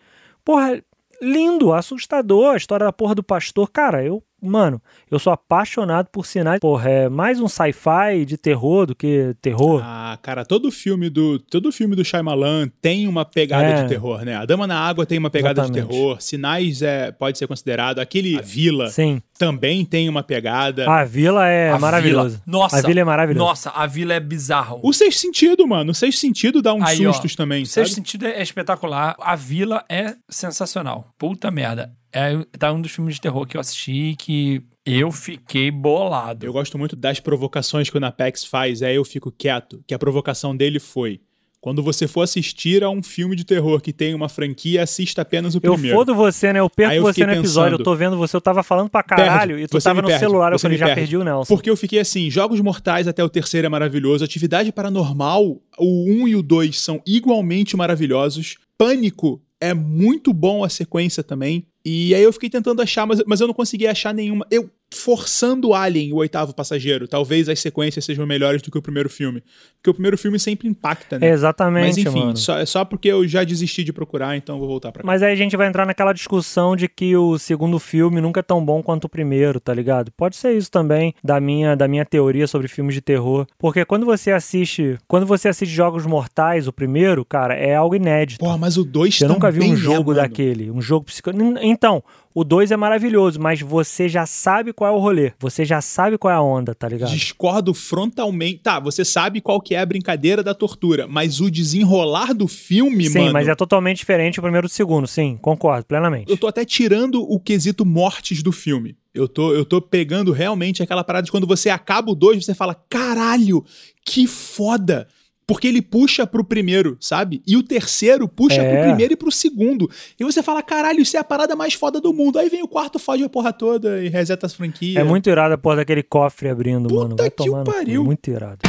[SPEAKER 1] porra, lindo, assustador, a história da porra do pastor. Cara, eu, mano, eu sou apaixonado por sinais. Porra, é mais um sci-fi de terror do que terror.
[SPEAKER 2] Ah, cara, todo filme do todo filme do Shyamalan tem uma pegada
[SPEAKER 1] É.
[SPEAKER 2] de terror, né? A Dama na Água tem uma pegada
[SPEAKER 1] Exatamente.
[SPEAKER 2] de terror. Sinais é, pode ser considerado. Aquele A Vila
[SPEAKER 1] Sim,
[SPEAKER 2] também tem uma pegada.
[SPEAKER 1] a vila é
[SPEAKER 3] A
[SPEAKER 1] maravilhosa.
[SPEAKER 3] Vila. Nossa,
[SPEAKER 1] A vila é maravilhosa.
[SPEAKER 3] Nossa, a vila é bizarro.
[SPEAKER 2] O Sexto Sentido, mano. O Sexto Sentido dá uns
[SPEAKER 3] Aí, ó,
[SPEAKER 2] sustos também,
[SPEAKER 3] O
[SPEAKER 2] sabe?
[SPEAKER 3] sexto sentido é espetacular. A vila é sensacional. Puta merda. É, tá um dos filmes de terror que eu assisti que eu fiquei bolado.
[SPEAKER 2] Eu gosto muito das provocações que o Napex faz, aí eu fico quieto. Que a provocação dele foi: quando você for assistir a um filme de terror que tem uma franquia, assista apenas o
[SPEAKER 1] Eu
[SPEAKER 2] primeiro.
[SPEAKER 1] fodo você, né? Eu perco
[SPEAKER 2] eu
[SPEAKER 1] você no episódio.
[SPEAKER 2] pensando.
[SPEAKER 1] Eu tô vendo você, eu tava falando pra caralho
[SPEAKER 2] Perde,
[SPEAKER 1] e tu tava no
[SPEAKER 2] perde,
[SPEAKER 1] celular. Eu falei, já
[SPEAKER 2] perde.
[SPEAKER 1] perdi o Nelson.
[SPEAKER 2] Porque eu fiquei assim, Jogos Mortais até o terceiro é maravilhoso, Atividade Paranormal, o 1 e o 2 são igualmente maravilhosos, Pânico é muito bom a sequência também, e aí eu fiquei tentando achar, mas, mas eu não consegui achar nenhuma. Eu forçando Alien, o oitavo passageiro, talvez as sequências sejam melhores do que o primeiro filme, porque o primeiro filme sempre impacta, né?
[SPEAKER 1] Exatamente,
[SPEAKER 2] mas enfim,
[SPEAKER 1] mano.
[SPEAKER 2] só, é só porque eu já desisti de procurar, então eu vou voltar pra cá.
[SPEAKER 1] Mas aí a gente vai entrar naquela discussão de que o segundo filme nunca é tão bom quanto o primeiro, tá ligado? Pode ser isso também da minha, da minha teoria sobre filmes de terror. Porque quando você assiste. Quando você assiste Jogos Mortais, o primeiro, cara, é algo inédito.
[SPEAKER 2] Pô, mas o 2
[SPEAKER 1] Você nunca viu
[SPEAKER 2] também
[SPEAKER 1] um
[SPEAKER 2] é,
[SPEAKER 1] jogo
[SPEAKER 2] mano.
[SPEAKER 1] daquele, um jogo psico... Então, o 2 é maravilhoso, mas você já sabe qual é o rolê. Você já sabe qual é a onda, tá ligado?
[SPEAKER 2] Discordo frontalmente. Tá, você sabe qual que é a brincadeira da tortura, mas o desenrolar do filme,
[SPEAKER 1] Sim,
[SPEAKER 2] mano.
[SPEAKER 1] mas é totalmente diferente o primeiro do segundo, sim, concordo plenamente.
[SPEAKER 2] Eu tô até tirando o quesito mortes do filme. Eu tô, eu tô pegando realmente aquela parada de quando você acaba o 2, você fala, caralho, que foda. Porque ele puxa pro primeiro, sabe? E o terceiro puxa
[SPEAKER 1] É.
[SPEAKER 2] pro primeiro e pro segundo. E você fala, caralho, isso é a parada mais foda do mundo. Aí vem o quarto, fode a porra toda e reseta as franquias.
[SPEAKER 1] É muito irado a porra daquele cofre abrindo,
[SPEAKER 2] Puta
[SPEAKER 1] mano. Vai
[SPEAKER 2] que
[SPEAKER 1] tomar no cu,
[SPEAKER 2] pariu.
[SPEAKER 1] Muito irado.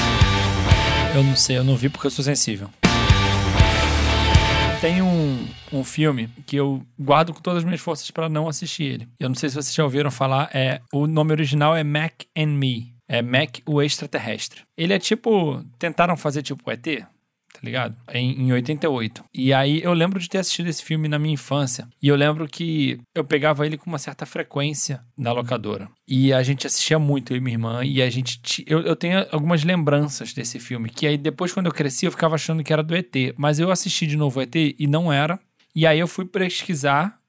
[SPEAKER 3] Eu não sei, eu não vi porque eu sou sensível. Tem um, um filme que eu guardo com todas as minhas forças pra não assistir ele. Eu não sei se vocês já ouviram falar, é o nome original é Mac and Me. É Mac o extraterrestre. Ele é tipo, tentaram fazer tipo ET, tá ligado? Em, em 88. E aí eu lembro de ter assistido esse filme na minha infância. E eu lembro que eu pegava ele com uma certa frequência na locadora. E a gente assistia muito, eu e minha irmã. E a gente. ti- Eu, eu tenho algumas lembranças desse filme. Que aí depois, quando eu cresci, eu ficava achando que era do ET. Mas eu assisti de novo o ET e não era. E aí eu fui pesquisar.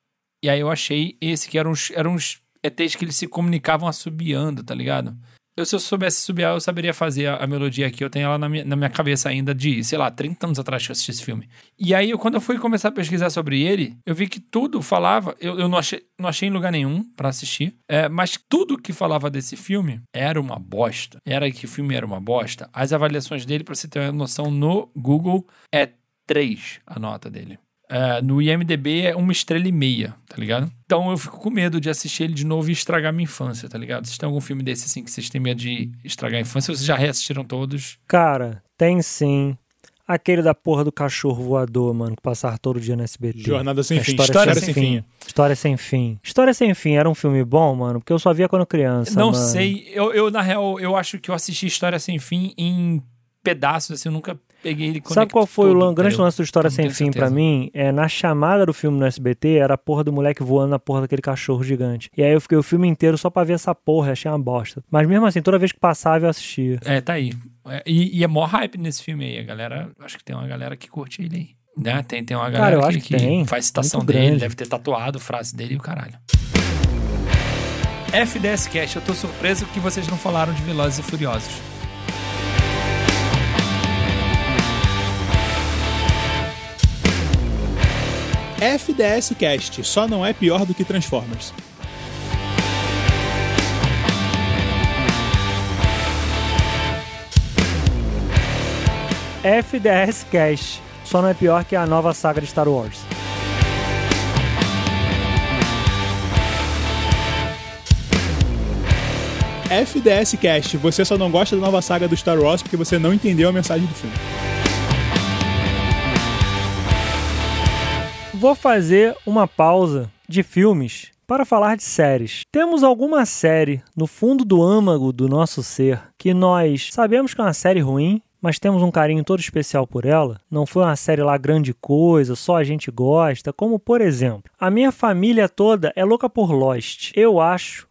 [SPEAKER 3] E aí eu achei esse que eram uns, eram uns ETs que eles se comunicavam assobiando, tá ligado? Eu, se eu soubesse subiar, eu saberia fazer a, a melodia aqui. Eu tenho ela na minha, na minha cabeça ainda de, sei lá, 30 anos atrás que eu assisti esse filme. E aí, eu, quando eu fui começar a pesquisar sobre ele, eu vi que tudo falava. Eu, eu não, achei, não achei em lugar nenhum pra assistir. é, mas tudo que falava desse filme era uma bosta. Era que o filme era uma bosta. As avaliações dele, pra você ter uma noção, no Google é 3 a nota dele. É, no IMDB é uma estrela e meia, tá ligado? Então eu fico com medo de assistir ele de novo e estragar minha infância, tá ligado? Vocês têm algum filme desse assim que vocês têm medo de estragar a infância? Ou vocês já reassistiram todos?
[SPEAKER 1] Cara, tem sim. Aquele da porra do cachorro voador, mano, que passava todo dia no SBT.
[SPEAKER 2] Jornada sem
[SPEAKER 1] A
[SPEAKER 2] fim.
[SPEAKER 1] História,
[SPEAKER 3] História
[SPEAKER 1] sem,
[SPEAKER 3] sem
[SPEAKER 1] fim. História sem fim. História sem fim era um filme bom, mano, porque eu só via quando criança.
[SPEAKER 3] Não
[SPEAKER 1] mano.
[SPEAKER 3] sei. Eu, eu, na real, eu acho que eu assisti História Sem Fim em pedaços, assim, eu nunca peguei ele
[SPEAKER 1] Sabe qual foi o lan- grande
[SPEAKER 3] lance?
[SPEAKER 1] do História Sem Fim pra
[SPEAKER 3] certeza.
[SPEAKER 1] mim? É, na chamada do filme no SBT, era a porra do moleque voando na porra daquele cachorro gigante. E aí eu fiquei o filme inteiro só pra ver essa porra, achei uma bosta. Mas mesmo assim, toda vez que passava eu assistia.
[SPEAKER 3] É, tá aí. É, e, e é mó hype nesse filme aí. A galera, acho que tem uma galera que curte ele aí. Né? Tem, tem uma galera
[SPEAKER 1] eu
[SPEAKER 3] que,
[SPEAKER 1] acho que tem.
[SPEAKER 3] faz citação
[SPEAKER 1] Muito
[SPEAKER 3] dele,
[SPEAKER 1] grande.
[SPEAKER 3] deve ter tatuado frase dele e o caralho. FDS Cash, eu tô surpreso que vocês não falaram de Velozes e Furiosos.
[SPEAKER 2] FDS Cast só não é pior do que Transformers.
[SPEAKER 1] FDS Cash. Só não é pior que a nova saga de Star Wars.
[SPEAKER 2] FDS Cast, você só não gosta da nova saga do Star Wars porque você não entendeu a mensagem do filme.
[SPEAKER 1] Vou fazer uma pausa de filmes para falar de séries. Temos alguma série no fundo do âmago do nosso ser que nós sabemos que é uma série ruim, mas temos um carinho todo especial por ela. Não foi uma série lá grande coisa, só a gente gosta. Como por exemplo, a minha família toda é louca por Lost. Eu acho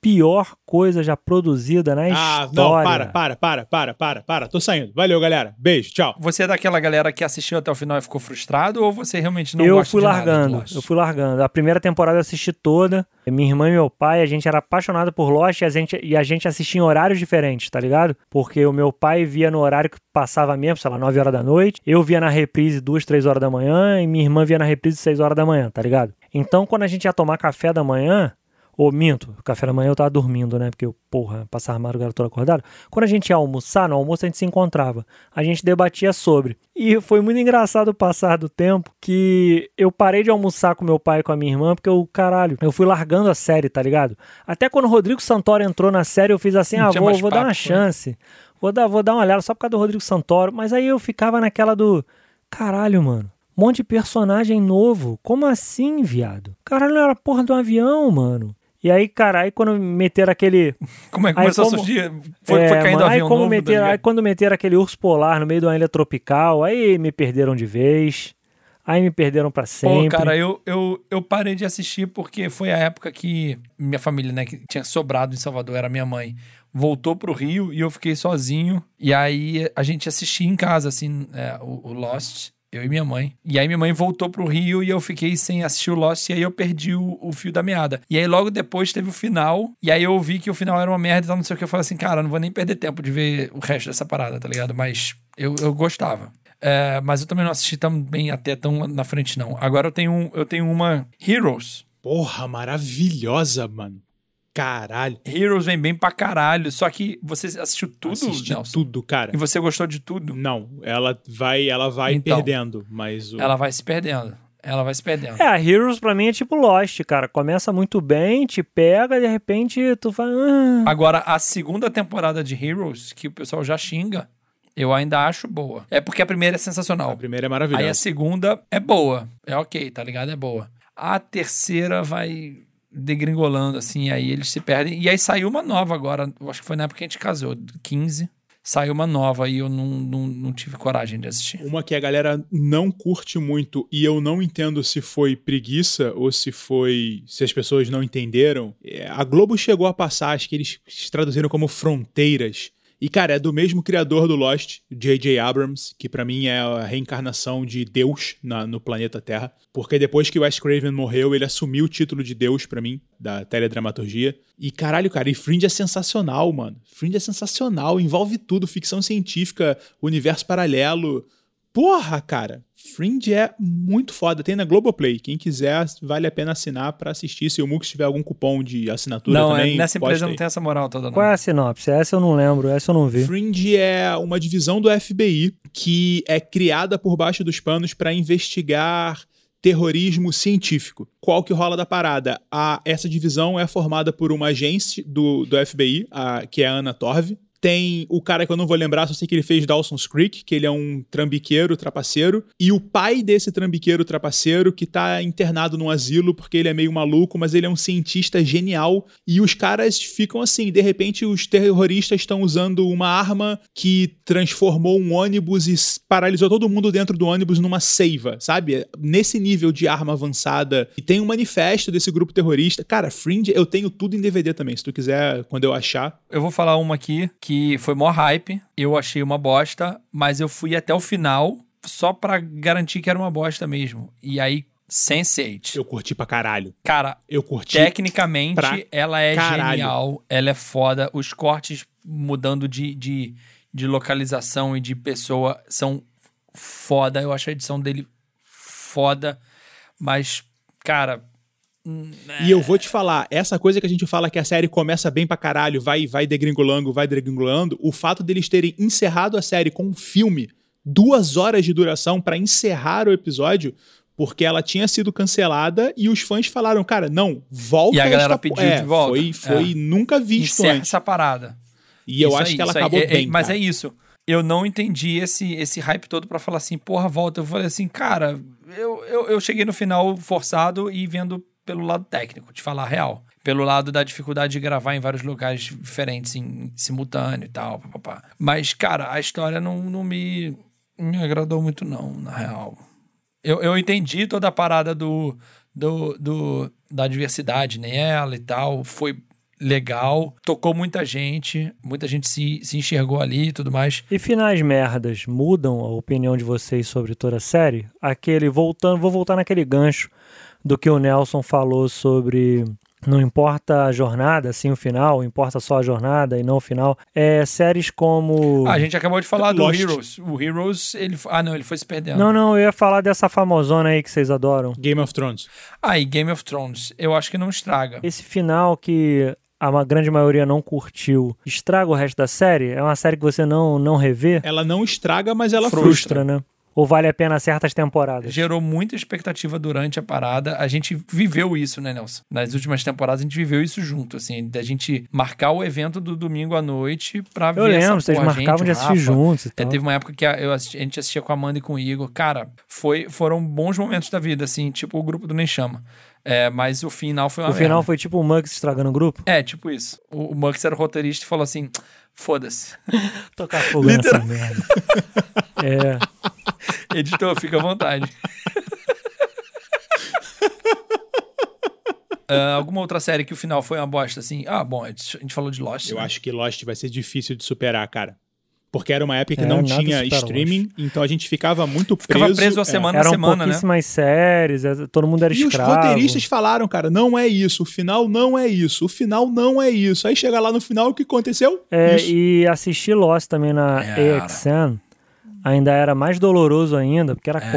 [SPEAKER 1] pior coisa já produzida na
[SPEAKER 2] Ah,
[SPEAKER 1] história.
[SPEAKER 2] não, para, para, para, para, para, para. Tô saindo. Valeu, galera. Beijo, tchau.
[SPEAKER 3] Você é daquela galera que assistiu até o final e ficou frustrado ou você realmente não
[SPEAKER 1] eu
[SPEAKER 3] gosta
[SPEAKER 1] fui
[SPEAKER 3] de nada do
[SPEAKER 1] largando,
[SPEAKER 3] Lost?
[SPEAKER 1] eu fui largando. A primeira temporada eu assisti toda. Minha irmã e meu pai, a gente era apaixonado por Lost e a gente, e a gente assistia em horários diferentes, tá ligado? Porque o meu pai via no horário que passava mesmo, sei lá, 9 horas da noite. Eu via na reprise 2, 3 horas da manhã e minha irmã via na reprise 6 horas da manhã, tá ligado? Então, quando a gente ia tomar café da manhã, ou minto, café da manhã eu tava dormindo, né? Porque eu, porra, passava a madrugada toda acordado. Quando a gente ia almoçar, no almoço a gente se encontrava. A gente debatia sobre. E foi muito engraçado o passar do tempo que eu parei de almoçar com meu pai e com a minha irmã, porque eu, caralho, eu fui largando a série, tá ligado? Até quando o Rodrigo Santoro entrou na série, eu fiz assim, ah, vou, vou dar uma
[SPEAKER 3] foi?
[SPEAKER 1] chance. Vou dar, vou dar uma olhada só por causa do Rodrigo Santoro. Mas aí eu ficava naquela do. Caralho, mano. Um monte de personagem novo. Como assim, viado? Caralho, era porra um avião, mano. E aí, cara, aí quando meteram aquele. [LAUGHS]
[SPEAKER 3] Como é que
[SPEAKER 1] Aí
[SPEAKER 3] começou
[SPEAKER 1] como-
[SPEAKER 3] a surgir? Foi,
[SPEAKER 1] É,
[SPEAKER 3] foi caindo
[SPEAKER 1] mano, aí,
[SPEAKER 3] avião
[SPEAKER 1] como
[SPEAKER 3] novo,
[SPEAKER 1] meteram, aí quando meteram aquele urso polar no meio de uma ilha tropical, aí me perderam de vez. Aí me perderam pra
[SPEAKER 3] Pô,
[SPEAKER 1] sempre.
[SPEAKER 3] cara, eu, eu, eu parei de assistir porque foi a época que minha família, né, que tinha sobrado em Salvador, era minha mãe, voltou pro Rio e eu fiquei sozinho. E aí a gente assistia em casa, assim, é, o, o Lost, eu e minha mãe. E aí minha mãe voltou pro Rio e eu fiquei sem assistir o Lost e aí eu perdi o, o fio da meada. E aí logo depois teve o final, e aí eu vi que o final era uma merda e tal, não sei o que. Eu falei assim, cara, não vou nem perder tempo de ver o resto dessa parada, tá ligado? Mas eu, eu gostava. É, mas eu também não assisti tão bem até tão na frente, não. Agora eu tenho, eu tenho uma Heroes.
[SPEAKER 2] Porra, maravilhosa, mano. Caralho.
[SPEAKER 3] Heroes vem bem pra caralho. Só que você assistiu tudo,
[SPEAKER 2] Assisti
[SPEAKER 3] Nelson?
[SPEAKER 2] tudo, cara.
[SPEAKER 3] E você gostou de tudo?
[SPEAKER 2] Não, ela vai, ela vai
[SPEAKER 3] Então.
[SPEAKER 2] perdendo, mas o...
[SPEAKER 3] Ela vai se perdendo. Ela vai se perdendo.
[SPEAKER 1] É, a Heroes pra mim é tipo Lost, cara. Começa muito bem, te pega, de repente tu vai. Ah.
[SPEAKER 3] Agora, a segunda temporada de Heroes, que o pessoal já xinga, eu ainda acho boa. É porque a primeira é sensacional.
[SPEAKER 2] a primeira é
[SPEAKER 3] Aí
[SPEAKER 2] maravilhosa.
[SPEAKER 3] a segunda é boa. É ok, tá ligado? É boa. A terceira vai degringolando, assim, aí eles se perdem. E aí saiu uma nova agora, acho que foi na época que a gente casou, 15. Saiu uma nova e eu não, não, não tive coragem de assistir.
[SPEAKER 2] Uma que a galera não curte muito e eu não entendo se foi preguiça ou se foi. se as pessoas não entenderam. É, a Globo chegou a passar, acho que eles traduziram como Fronteiras. E, cara, é do mesmo criador do Lost, J.J. Abrams, que pra mim é a reencarnação de Deus na- no planeta Terra. Porque depois que Wes Craven morreu, ele assumiu o título de Deus pra mim, da teledramaturgia. E caralho, cara, e Fringe é sensacional, mano. Fringe é sensacional, envolve tudo, ficção científica, universo paralelo. Porra, cara, Fringe é muito foda. Tem na Globoplay. Quem quiser, vale a pena assinar pra assistir. Se o Mux tiver algum cupom de assinatura
[SPEAKER 3] não, é-
[SPEAKER 2] também,
[SPEAKER 3] nessa
[SPEAKER 2] posta
[SPEAKER 3] empresa não tem essa moral toda, não.
[SPEAKER 1] Qual é a sinopse? Essa eu não lembro, essa eu não vi.
[SPEAKER 2] Fringe é uma divisão do FBI que é criada por baixo dos panos para investigar terrorismo científico. Qual que rola da parada? A, essa divisão é formada por uma agente do, do FBI, a- que é a Ana Torv, Tem o cara que eu não vou lembrar, só sei que ele fez Dawson's Creek, que ele é um trambiqueiro, trapaceiro. E o pai desse trambiqueiro, trapaceiro, que tá internado num asilo porque ele é meio maluco, mas ele é um cientista genial. E os caras ficam assim, de repente os terroristas estão usando uma arma que transformou um ônibus e paralisou todo mundo dentro do ônibus numa seiva, sabe? Nesse nível de arma avançada. E tem um manifesto desse grupo terrorista. Cara, Fringe, eu tenho tudo em DVD também, se tu quiser, quando eu achar.
[SPEAKER 3] Eu vou falar uma aqui que foi maior hype. Eu achei uma bosta, mas eu fui até o final só pra garantir que era uma bosta mesmo. E aí, Sense8.
[SPEAKER 2] Eu curti pra caralho.
[SPEAKER 3] Cara,
[SPEAKER 2] Eu curti.
[SPEAKER 3] tecnicamente ela é
[SPEAKER 2] caralho.
[SPEAKER 3] genial, ela é foda. Os cortes mudando de, de, de localização e de pessoa são foda. Eu acho a edição dele foda, mas, cara.
[SPEAKER 2] E eu vou te falar, essa coisa que a gente fala que a série começa bem pra caralho, vai, vai degringolando, vai degringolando, o fato deles terem encerrado a série com um filme, duas horas de duração pra encerrar o episódio, porque ela tinha sido cancelada e os fãs falaram, cara, não, volta
[SPEAKER 3] E a galera
[SPEAKER 2] esta
[SPEAKER 3] pediu
[SPEAKER 2] é,
[SPEAKER 3] de volta.
[SPEAKER 2] Foi, foi
[SPEAKER 3] É.
[SPEAKER 2] nunca visto
[SPEAKER 3] encerra
[SPEAKER 2] antes.
[SPEAKER 3] essa parada.
[SPEAKER 2] E eu
[SPEAKER 3] Isso
[SPEAKER 2] acho
[SPEAKER 3] aí,
[SPEAKER 2] que ela acabou
[SPEAKER 3] É- é-
[SPEAKER 2] bem.
[SPEAKER 3] Mas
[SPEAKER 2] cara.
[SPEAKER 3] é isso. Eu não entendi esse, esse hype todo pra falar assim, porra, volta. Eu falei assim, cara, eu, eu, eu cheguei no final forçado e vendo pelo lado técnico, te falar a real. Pelo lado da dificuldade de gravar em vários lugares diferentes, em simultâneo e tal, papapá. Mas, cara, a história não, não me, me agradou muito, não, na real. Eu, eu entendi toda a parada do, do, do- da diversidade nela e tal. Foi legal, tocou muita gente, muita gente se, se enxergou ali e tudo mais.
[SPEAKER 1] E finais merdas mudam a opinião de vocês sobre toda a série? Aquele, voltando, vou voltar naquele gancho do que o Nelson falou sobre não importa a jornada, sim o final, importa só a jornada e não o final. É séries como.
[SPEAKER 3] Ah, a gente acabou de falar do
[SPEAKER 2] Lost.
[SPEAKER 3] Heroes. O Heroes, ele. Ah, não, ele foi se perdendo.
[SPEAKER 1] Não, não, eu ia falar dessa famosona aí que vocês adoram.
[SPEAKER 2] Game of Thrones.
[SPEAKER 3] Ah, e Game of Thrones, eu acho que não estraga.
[SPEAKER 1] Esse final que a grande maioria não curtiu, estraga o resto da série? É uma série que você não, não revê?
[SPEAKER 2] Ela não estraga, mas ela frustra.
[SPEAKER 1] Frustra, né? Ou vale a pena certas temporadas?
[SPEAKER 3] Gerou muita expectativa durante a parada. A gente viveu isso, né, Nelson? Nas últimas temporadas a gente viveu isso junto, assim, da gente marcar o evento do domingo à noite pra
[SPEAKER 1] Eu
[SPEAKER 3] ver
[SPEAKER 1] lembro,
[SPEAKER 3] essa
[SPEAKER 1] vocês marcavam
[SPEAKER 3] gente,
[SPEAKER 1] de assistir
[SPEAKER 3] Rafa,
[SPEAKER 1] juntos e
[SPEAKER 3] É,
[SPEAKER 1] tal.
[SPEAKER 3] teve uma época que a, eu assisti- a gente assistia com a Amanda e com o Igor. Cara, foi, foram bons momentos da vida, assim, tipo o grupo do Nem Chama. É, mas o final foi uma
[SPEAKER 1] O final
[SPEAKER 3] merda.
[SPEAKER 1] foi tipo o Mux estragando o grupo?
[SPEAKER 3] É, tipo isso. O, o Mux era o roteirista e falou assim: foda-se. [LAUGHS]
[SPEAKER 1] Tocar fogo nessa merda. [LAUGHS] É.
[SPEAKER 3] Editor, fica à vontade. [LAUGHS] Ah, alguma outra série que o final foi uma bosta, assim? Ah, bom, a gente a gente falou de Lost.
[SPEAKER 2] Eu
[SPEAKER 3] né?
[SPEAKER 2] acho que Lost vai ser difícil de superar, cara. Porque era uma época que
[SPEAKER 1] É,
[SPEAKER 2] não tinha streaming, então a gente ficava muito preso.
[SPEAKER 3] Ficava preso a
[SPEAKER 2] é.
[SPEAKER 3] semana a
[SPEAKER 1] Eram
[SPEAKER 3] semana, né?
[SPEAKER 1] pouquíssimas séries, é, todo mundo era
[SPEAKER 2] E os
[SPEAKER 1] escravo.
[SPEAKER 2] roteiristas falaram, cara, não é isso, o final não é isso, o final não é isso. Aí chega lá no final, o que aconteceu?
[SPEAKER 1] É,
[SPEAKER 2] isso.
[SPEAKER 1] e assistir Lost também na
[SPEAKER 3] Era.
[SPEAKER 1] AXN ainda era mais doloroso ainda, porque era
[SPEAKER 3] É.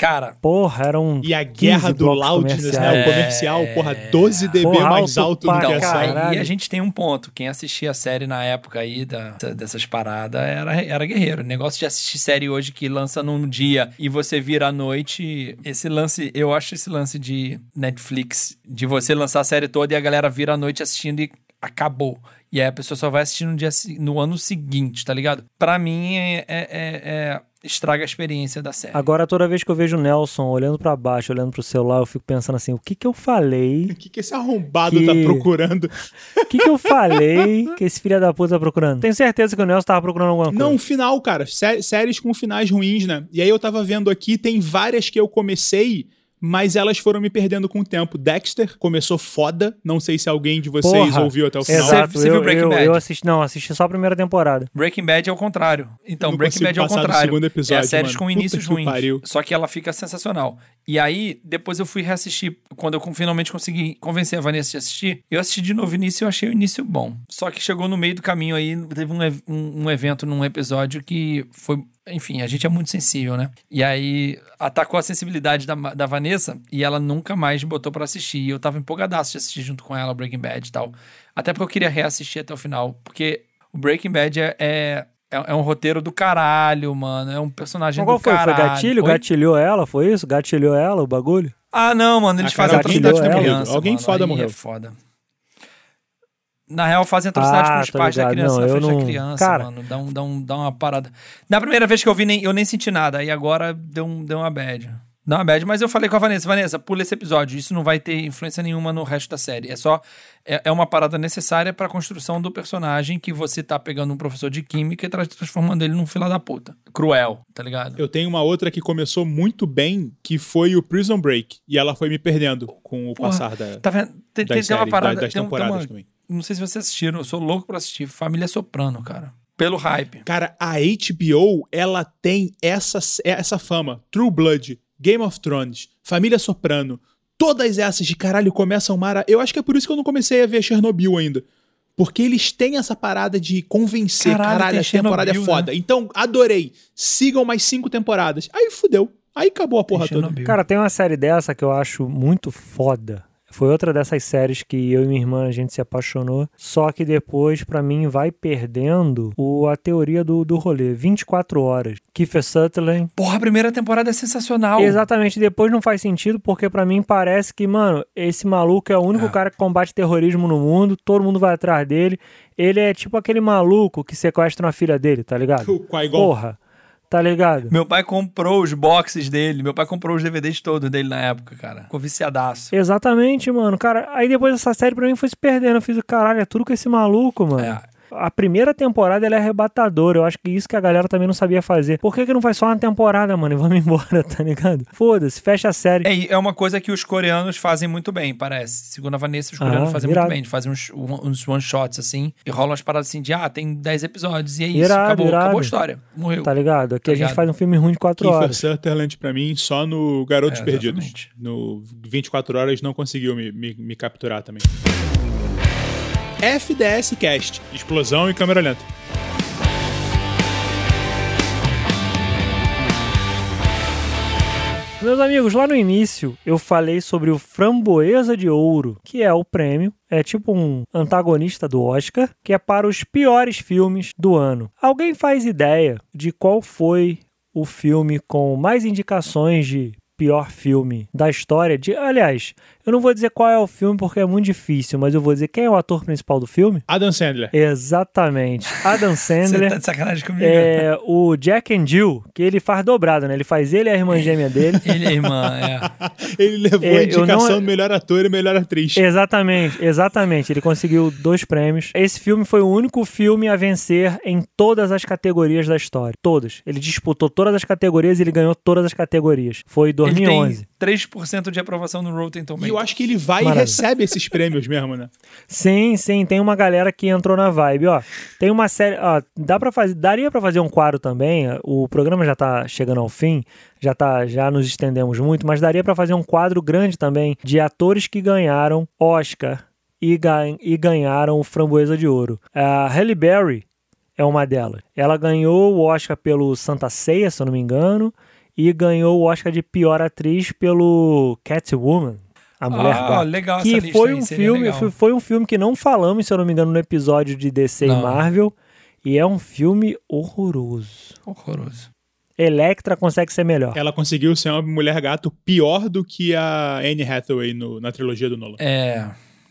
[SPEAKER 3] Cara,
[SPEAKER 1] Porra, era um
[SPEAKER 2] E a guerra
[SPEAKER 1] 15
[SPEAKER 2] do loudness, né? O comercial, porra, 12 dB
[SPEAKER 1] Porra,
[SPEAKER 2] mais
[SPEAKER 1] alto
[SPEAKER 2] alto do que a série.
[SPEAKER 3] Aí a gente tem um ponto. Quem assistia a série na época aí da- dessas paradas era, era guerreiro. O negócio de assistir série hoje que lança num dia e você vira à noite. Esse lance, eu acho esse lance de Netflix, de você lançar a série toda e a galera vira à noite assistindo e acabou. E aí a pessoa só vai assistir no, dia, no ano seguinte, tá ligado? Pra mim, é, é- é- é- estraga a experiência da série.
[SPEAKER 1] Agora, toda vez que eu vejo o Nelson olhando pra baixo, olhando pro celular, eu fico pensando assim: o que que eu falei?
[SPEAKER 2] O que, que esse arrombado
[SPEAKER 1] Que-
[SPEAKER 2] tá procurando?
[SPEAKER 1] O que que eu falei que esse filho da puta tá procurando? Tenho certeza que o Nelson tava procurando alguma coisa.
[SPEAKER 2] Não, final, cara. Sé- séries com finais ruins, né? E aí eu tava vendo aqui, tem várias que eu comecei, mas elas foram me perdendo com o tempo. Dexter começou foda. Não sei se alguém de vocês
[SPEAKER 1] Porra,
[SPEAKER 2] ouviu até o final.
[SPEAKER 1] Exato,
[SPEAKER 3] Você viu
[SPEAKER 1] eu,
[SPEAKER 3] Breaking
[SPEAKER 1] eu,
[SPEAKER 3] Bad?
[SPEAKER 1] eu assisti, não, assisti só a primeira temporada.
[SPEAKER 3] Breaking Bad é o contrário. Então, Breaking Bad é o contrário.
[SPEAKER 2] segundo episódio,
[SPEAKER 3] é a séries com inícios ruins.
[SPEAKER 2] pariu.
[SPEAKER 3] Só que ela fica sensacional. E aí, depois eu fui reassistir. Quando eu finalmente consegui convencer a Vanessa de assistir, eu assisti de novo o início e eu achei o início bom. Só que chegou no meio do caminho aí, teve um, um, um evento num episódio que foi. Enfim, a gente é muito sensível, né? E aí atacou a sensibilidade da, da Vanessa e ela nunca mais botou pra assistir. E eu tava empolgadaço de assistir junto com ela Breaking Bad e tal. Até porque eu queria reassistir até o final. Porque o Breaking Bad é, é, é- é um roteiro do caralho, mano. É um personagem
[SPEAKER 1] Mas qual
[SPEAKER 3] do
[SPEAKER 1] foi? Foi
[SPEAKER 3] caralho.
[SPEAKER 1] gatilho?
[SPEAKER 3] Oi?
[SPEAKER 1] Gatilhou ela? Foi isso? Gatilhou ela o bagulho?
[SPEAKER 3] Ah, não, mano. Eles
[SPEAKER 2] Ah,
[SPEAKER 3] fazem atrocidade
[SPEAKER 1] ela.
[SPEAKER 3] criança.
[SPEAKER 2] Alguém
[SPEAKER 3] mano.
[SPEAKER 2] foda
[SPEAKER 3] Aí
[SPEAKER 2] morreu.
[SPEAKER 3] É foda. Na real, fazem atrocidade
[SPEAKER 1] Ah,
[SPEAKER 3] com os pais da
[SPEAKER 1] ligado.
[SPEAKER 3] criança
[SPEAKER 1] Não,
[SPEAKER 3] na frente da
[SPEAKER 1] não-
[SPEAKER 3] criança,
[SPEAKER 1] Cara-
[SPEAKER 3] mano. Dá, um, dá, um, dá uma parada. Na primeira vez que eu vi, nem, eu nem senti nada. E agora deu, um, deu uma bad. Deu uma bad, mas eu falei com a Vanessa, Vanessa, pula esse episódio. Isso não vai ter influência nenhuma no resto da série. É só. É, é uma parada necessária pra construção do personagem que você tá pegando um professor de química e tra- transformando ele num fila da puta. Cruel, tá ligado?
[SPEAKER 2] Eu tenho uma outra que começou muito bem, que foi o Prison Break. E ela foi me perdendo com o
[SPEAKER 3] Porra,
[SPEAKER 2] passar da,
[SPEAKER 3] Tá vendo? Tem,
[SPEAKER 2] das,
[SPEAKER 3] tem, tem uma parada.
[SPEAKER 2] da- das
[SPEAKER 3] tem um- tem
[SPEAKER 2] temporadas
[SPEAKER 3] uma-
[SPEAKER 2] também.
[SPEAKER 3] Não sei se vocês assistiram, eu sou louco pra assistir. Família Soprano, cara. Pelo hype.
[SPEAKER 2] Cara, a HBO, ela tem essa, essa fama. True Blood, Game of Thrones, Família Soprano, todas essas de caralho começam mara... Eu acho que é por isso que eu não comecei a ver Chernobyl ainda. Porque eles têm essa parada de convencer,
[SPEAKER 3] Caralho,
[SPEAKER 2] caralho, a temporada é
[SPEAKER 3] Chernobyl,
[SPEAKER 2] foda. Então, adorei. Sigam mais cinco temporadas. Aí fudeu. Aí acabou a porra toda.
[SPEAKER 1] Cara, tem uma série dessa que eu acho muito foda. Foi outra dessas séries que eu e minha irmã a gente se apaixonou. Só que depois, pra mim, vai perdendo o, a teoria do, do rolê. 24 horas. Kiefer Sutherland.
[SPEAKER 3] Porra, a primeira temporada é sensacional.
[SPEAKER 1] Exatamente, depois não faz sentido, porque pra mim parece que, mano, esse maluco é o único
[SPEAKER 3] É.
[SPEAKER 1] cara que combate terrorismo no mundo, todo mundo vai atrás dele. Ele é tipo aquele maluco que sequestra uma filha dele, tá ligado? [LAUGHS] Porra, tá ligado?
[SPEAKER 3] Meu pai comprou os boxes dele, meu pai comprou os DVDs todos dele na época, cara. Ficou viciadaço.
[SPEAKER 1] Exatamente, mano. Cara, aí depois essa série pra mim foi se perdendo. Eu fiz, caralho, é tudo com esse maluco, mano.
[SPEAKER 3] É.
[SPEAKER 1] A primeira temporada ela é arrebatadora. Eu acho que isso que a galera também não sabia fazer. Por que, que não faz só uma temporada, mano? E vamos [LAUGHS] embora, tá ligado? Foda-se, fecha a série.
[SPEAKER 3] É, e é uma coisa que os coreanos fazem muito bem, parece. Segundo a Vanessa, os
[SPEAKER 1] Ah,
[SPEAKER 3] coreanos fazem
[SPEAKER 1] irado.
[SPEAKER 3] muito bem. Eles fazem uns, uns one-shots, assim, e rolam as paradas assim de, ah, tem 10 episódios, e é isso,
[SPEAKER 1] Irado,
[SPEAKER 3] acabou,
[SPEAKER 1] irado.
[SPEAKER 3] acabou a história. Morreu.
[SPEAKER 1] Tá ligado? Aqui
[SPEAKER 3] Tá
[SPEAKER 1] a gente faz um filme ruim de quatro
[SPEAKER 2] Kiefer
[SPEAKER 1] horas.
[SPEAKER 2] Sutherland, pra mim, só no Garotos
[SPEAKER 3] É,
[SPEAKER 2] Perdidos. No 24 Horas não conseguiu me, me, me capturar também. FDS Cast. Explosão e câmera lenta.
[SPEAKER 1] Meus amigos, lá no início eu falei sobre o Framboesa de Ouro, que é o prêmio, é tipo um antagonista do Oscar, que é para os piores filmes do ano. Alguém faz ideia de qual foi o filme com mais indicações de pior filme da história? De, aliás, eu não vou dizer qual é o filme porque é muito difícil, mas eu vou dizer quem é o ator principal do filme?
[SPEAKER 2] Adam Sandler.
[SPEAKER 1] Exatamente, Adam [LAUGHS]
[SPEAKER 3] Você
[SPEAKER 1] Sandler.
[SPEAKER 3] tá de sacanagem comigo?
[SPEAKER 1] É o Jack and Jill, que ele faz dobrado, né? Ele faz ele e a irmã gêmea dele. [LAUGHS]
[SPEAKER 3] Ele a irmã, é. [LAUGHS]
[SPEAKER 2] Ele levou
[SPEAKER 1] É,
[SPEAKER 2] a indicação
[SPEAKER 1] não-
[SPEAKER 2] do melhor ator e melhor atriz.
[SPEAKER 1] Exatamente, exatamente. Ele conseguiu dois prêmios. Esse filme foi o único filme a vencer em todas as categorias da história. Todas. Ele disputou todas as categorias e ele ganhou todas as categorias. Foi em 2011.
[SPEAKER 3] Ele tem 3% de aprovação no Rotten
[SPEAKER 2] E
[SPEAKER 3] Tomatoes.
[SPEAKER 2] eu acho que ele vai
[SPEAKER 1] Maravilha.
[SPEAKER 2] e recebe esses prêmios mesmo, né?
[SPEAKER 1] Sim, sim, tem uma galera que entrou na vibe, ó. Tem uma série, ó, dá para fazer, daria pra fazer um quadro também. O programa já tá chegando ao fim, já tá, já nos estendemos muito, mas daria pra fazer um quadro grande também de atores que ganharam Oscar e, gan- e ganharam o Framboesa de Ouro. A Halle Berry é uma delas. Ela ganhou o Oscar pelo Santa Ceia, se eu não me engano, e ganhou o Oscar de pior atriz pelo Catwoman. A mulher
[SPEAKER 3] Ah,
[SPEAKER 1] Gato
[SPEAKER 3] legal essa
[SPEAKER 1] que
[SPEAKER 3] lista
[SPEAKER 1] foi um filme
[SPEAKER 3] legal.
[SPEAKER 1] foi, foi um filme que não falamos se eu não me engano no episódio de DC
[SPEAKER 3] Não.
[SPEAKER 1] e Marvel e é um filme horroroso
[SPEAKER 3] Horroroso.
[SPEAKER 1] Electra consegue ser melhor
[SPEAKER 2] Ela conseguiu ser uma mulher gato pior do que a Anne Hathaway no- na trilogia do Nolan.
[SPEAKER 3] É,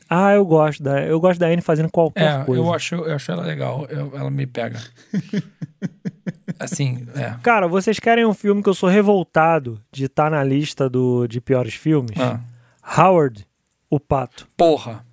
[SPEAKER 1] ah eu gosto da eu gosto da Anne fazendo qualquer
[SPEAKER 3] é
[SPEAKER 1] coisa
[SPEAKER 3] eu, acho, eu acho ela legal. Eu- ela me pega. [LAUGHS] assim, é.
[SPEAKER 1] cara vocês querem um filme que eu sou revoltado de estar na lista do de piores filmes
[SPEAKER 3] Ah,
[SPEAKER 1] Howard o pato
[SPEAKER 3] porra.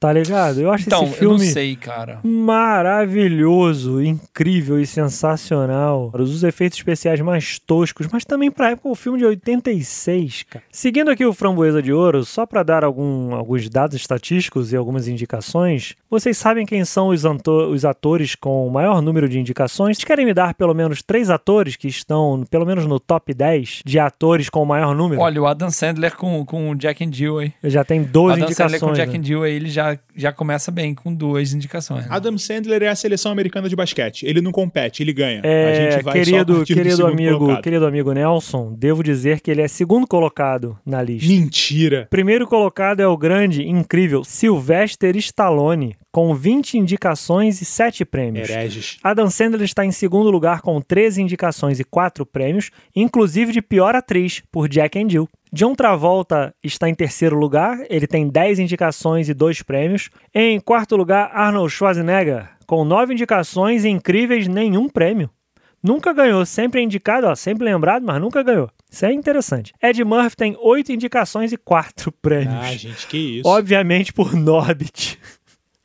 [SPEAKER 1] Tá ligado eu acho
[SPEAKER 3] Então,
[SPEAKER 1] esse
[SPEAKER 3] eu não
[SPEAKER 1] filme
[SPEAKER 3] sei, cara.
[SPEAKER 1] maravilhoso, incrível e sensacional. Os efeitos especiais mais toscos, mas também pra época o filme de 86, cara. Seguindo aqui o Framboesa de Ouro, só pra dar algum- alguns dados estatísticos e algumas indicações, vocês sabem quem são os, os atores com o maior número de indicações? Vocês querem me dar pelo menos três atores que estão, pelo menos no top 10 de atores com o maior número?
[SPEAKER 3] Olha, o Adam Sandler com, com o Jack and Jill aí.
[SPEAKER 1] Eu já
[SPEAKER 3] O
[SPEAKER 1] 12
[SPEAKER 3] Adam Sandler com o
[SPEAKER 1] indicações.
[SPEAKER 3] Jack
[SPEAKER 1] né?
[SPEAKER 3] and Jill aí, ele já, já começa bem com duas indicações. né?
[SPEAKER 2] Adam Sandler é a seleção americana de basquete. Ele não compete, ele ganha. a
[SPEAKER 1] É,
[SPEAKER 2] gente vai só a
[SPEAKER 1] querido, querido amigo,
[SPEAKER 2] colocado.
[SPEAKER 1] querido amigo Nelson, devo dizer que ele é segundo colocado na lista.
[SPEAKER 2] Mentira.
[SPEAKER 1] Primeiro colocado é o grande, incrível Sylvester Stallone, com 20 indicações e 7 prêmios.
[SPEAKER 2] Hereges.
[SPEAKER 1] Adam Sandler está em segundo lugar com 13 indicações e 4 prêmios, inclusive de pior atriz, por Jack and Jill. John Travolta está em terceiro lugar, ele tem 10 indicações e 2 prêmios. Em quarto lugar, Arnold Schwarzenegger, com 9 indicações e incríveis nenhum prêmio. Nunca ganhou, sempre é indicado, ó, sempre lembrado, mas nunca ganhou. Isso é interessante. Ed Murphy tem 8 indicações e 4 prêmios.
[SPEAKER 2] Ah, gente, que isso.
[SPEAKER 1] Obviamente por Norbit.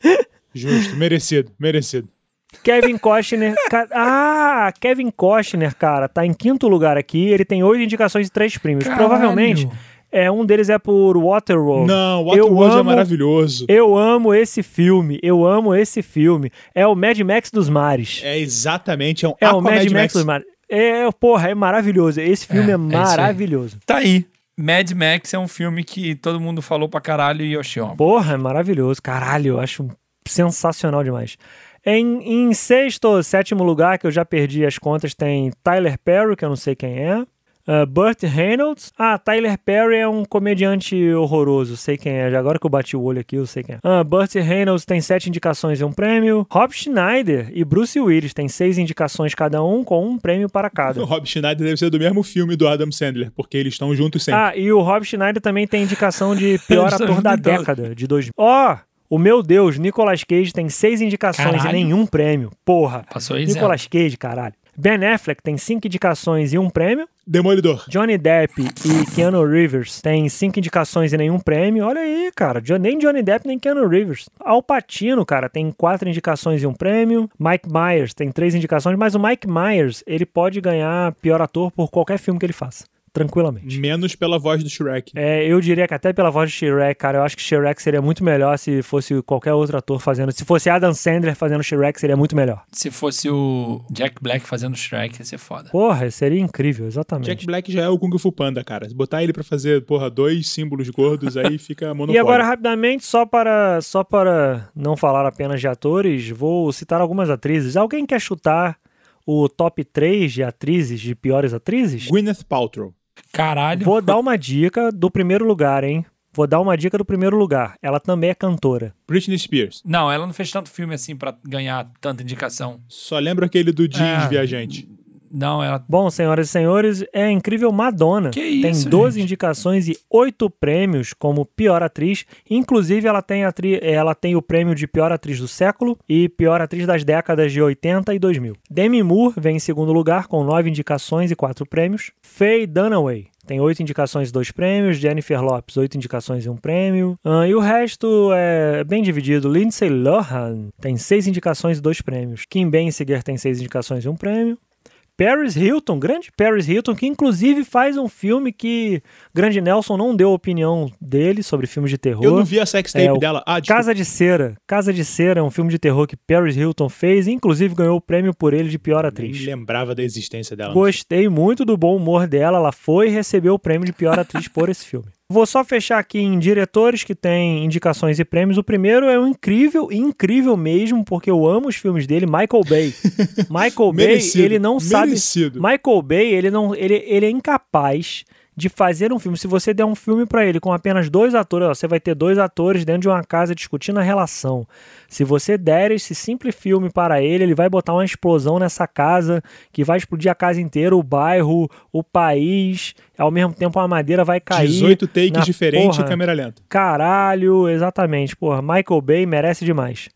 [SPEAKER 1] [LAUGHS]
[SPEAKER 2] Justo, merecido, merecido.
[SPEAKER 1] Kevin Costner. ca- Ah, Kevin Costner, cara, tá em quinto lugar aqui. Ele tem oito indicações e três prêmios.
[SPEAKER 3] Caralho.
[SPEAKER 1] Provavelmente, é, um deles é por Waterworld.
[SPEAKER 2] Não, Waterworld é
[SPEAKER 1] amo-
[SPEAKER 2] maravilhoso.
[SPEAKER 1] Eu amo esse filme. Eu amo esse filme. É o Mad Max dos mares.
[SPEAKER 2] É exatamente, é um
[SPEAKER 1] É, o Mad,
[SPEAKER 2] Mad
[SPEAKER 1] Max, dos mares. É, porra, é maravilhoso. Esse filme é,
[SPEAKER 3] É, é
[SPEAKER 1] maravilhoso.
[SPEAKER 3] Tá aí. Mad Max é um filme que todo mundo falou pra caralho e eu achei ó.
[SPEAKER 1] Porra, é maravilhoso. Caralho, eu acho sensacional demais. Em, em sexto ou sétimo lugar, que eu já perdi as contas, tem Tyler Perry, que eu não sei quem é. Uh, Burt Reynolds. Ah, Tyler Perry é um comediante horroroso, sei quem é. Já agora que eu bati o olho aqui, eu sei quem é. Ah, Burt Reynolds tem sete indicações e um prêmio. Rob Schneider e Bruce Willis têm seis indicações cada um, com um prêmio para cada.
[SPEAKER 2] O Rob Schneider deve ser do mesmo filme do Adam Sandler, porque eles estão juntos sempre.
[SPEAKER 1] Ah, e o Rob Schneider também tem indicação de pior ator da década, de 2000. Ó, o meu Deus, Nicolas Cage tem seis indicações
[SPEAKER 3] Caralho.
[SPEAKER 1] e nenhum prêmio. Porra.
[SPEAKER 3] Passou aí, Zé.
[SPEAKER 1] Nicolas Cage, caralho. Ben Affleck tem cinco indicações e um prêmio.
[SPEAKER 2] Demolidor.
[SPEAKER 1] Johnny Depp e Keanu Rivers têm cinco indicações e nenhum prêmio. Olha aí, cara. Nem Johnny Depp, nem Keanu Rivers. Al Pacino, cara, tem quatro indicações e um prêmio. Mike Myers tem três indicações, mas o Mike Myers, ele pode ganhar pior ator por qualquer filme que ele faça. Tranquilamente.
[SPEAKER 2] Menos pela voz do Shrek.
[SPEAKER 1] É, eu diria que até pela voz de Shrek, cara, eu acho que Shrek seria muito melhor se fosse qualquer outro ator fazendo. Se fosse Adam Sandler fazendo Shrek, seria muito melhor.
[SPEAKER 3] Se fosse o Jack Black fazendo Shrek, ia ser foda.
[SPEAKER 1] Porra, seria incrível, exatamente.
[SPEAKER 2] Jack Black já é o Kung Fu Panda, cara. Se botar ele pra fazer, porra, dois símbolos gordos, aí [LAUGHS] fica monopólio.
[SPEAKER 1] E agora, rapidamente, só para, só para não falar apenas de atores, vou citar algumas atrizes. Alguém quer chutar o top 3 de atrizes, de piores atrizes?
[SPEAKER 2] Gwyneth Paltrow.
[SPEAKER 3] Caralho.
[SPEAKER 1] Vou dar uma dica do primeiro lugar, hein? Vou dar uma dica do primeiro lugar. Ela também é cantora.
[SPEAKER 2] Britney Spears.
[SPEAKER 3] Não, ela não fez tanto filme assim pra ganhar tanta indicação.
[SPEAKER 2] Só lembra aquele do jeans
[SPEAKER 3] É.
[SPEAKER 2] viajante.
[SPEAKER 3] Não, ela.
[SPEAKER 1] Bom, senhoras e senhores, é a incrível Madonna.
[SPEAKER 3] Que
[SPEAKER 1] tem
[SPEAKER 3] isso,
[SPEAKER 1] 12
[SPEAKER 3] gente?
[SPEAKER 1] indicações e 8 prêmios como pior atriz. Inclusive, ela tem, atri- ela tem o prêmio de pior atriz do século e pior atriz das décadas de 80 e 2000. Demi Moore vem em segundo lugar com 9 indicações e 4 prêmios. Faye Dunaway tem 8 indicações e 2 prêmios. Jennifer Lopes, 8 indicações e 1 prêmio. Ah, e o resto é bem dividido. Lindsay Lohan tem 6 indicações e 2 prêmios. Kim Basinger tem 6 indicações e 1 prêmio. Paris Hilton, grande Paris Hilton, que inclusive faz um filme que Grande Nelson não deu opinião dele sobre filmes de terror.
[SPEAKER 2] Eu não vi a sex tape
[SPEAKER 1] É,
[SPEAKER 2] dela. Ah.
[SPEAKER 1] Casa de Cera. Casa de Cera é um filme de terror que Paris Hilton fez e inclusive ganhou o prêmio por ele de pior
[SPEAKER 2] Nem
[SPEAKER 1] atriz.
[SPEAKER 2] lembrava da existência dela.
[SPEAKER 1] Gostei muito do bom humor dela. Ela foi e recebeu o prêmio de pior [LAUGHS] atriz por esse filme. Vou só fechar aqui em diretores que têm indicações e prêmios. O primeiro é um incrível, incrível mesmo, porque eu amo os filmes dele, Michael Bay. [LAUGHS] Michael Bay,
[SPEAKER 2] Merecido,
[SPEAKER 1] ele não sabe.
[SPEAKER 2] merecido.
[SPEAKER 1] Michael Bay, ele não, ele, ele é incapaz de fazer um filme. Se você der um filme pra ele com apenas dois atores, ó, você vai ter dois atores dentro de uma casa discutindo a relação. Se você der esse simples filme para ele, ele vai botar uma explosão nessa casa que vai explodir a casa inteira, o bairro, o país. Ao mesmo tempo a madeira vai cair.
[SPEAKER 2] 18 takes diferentes e câmera lenta.
[SPEAKER 1] Caralho, exatamente. Porra, Michael Bay merece demais.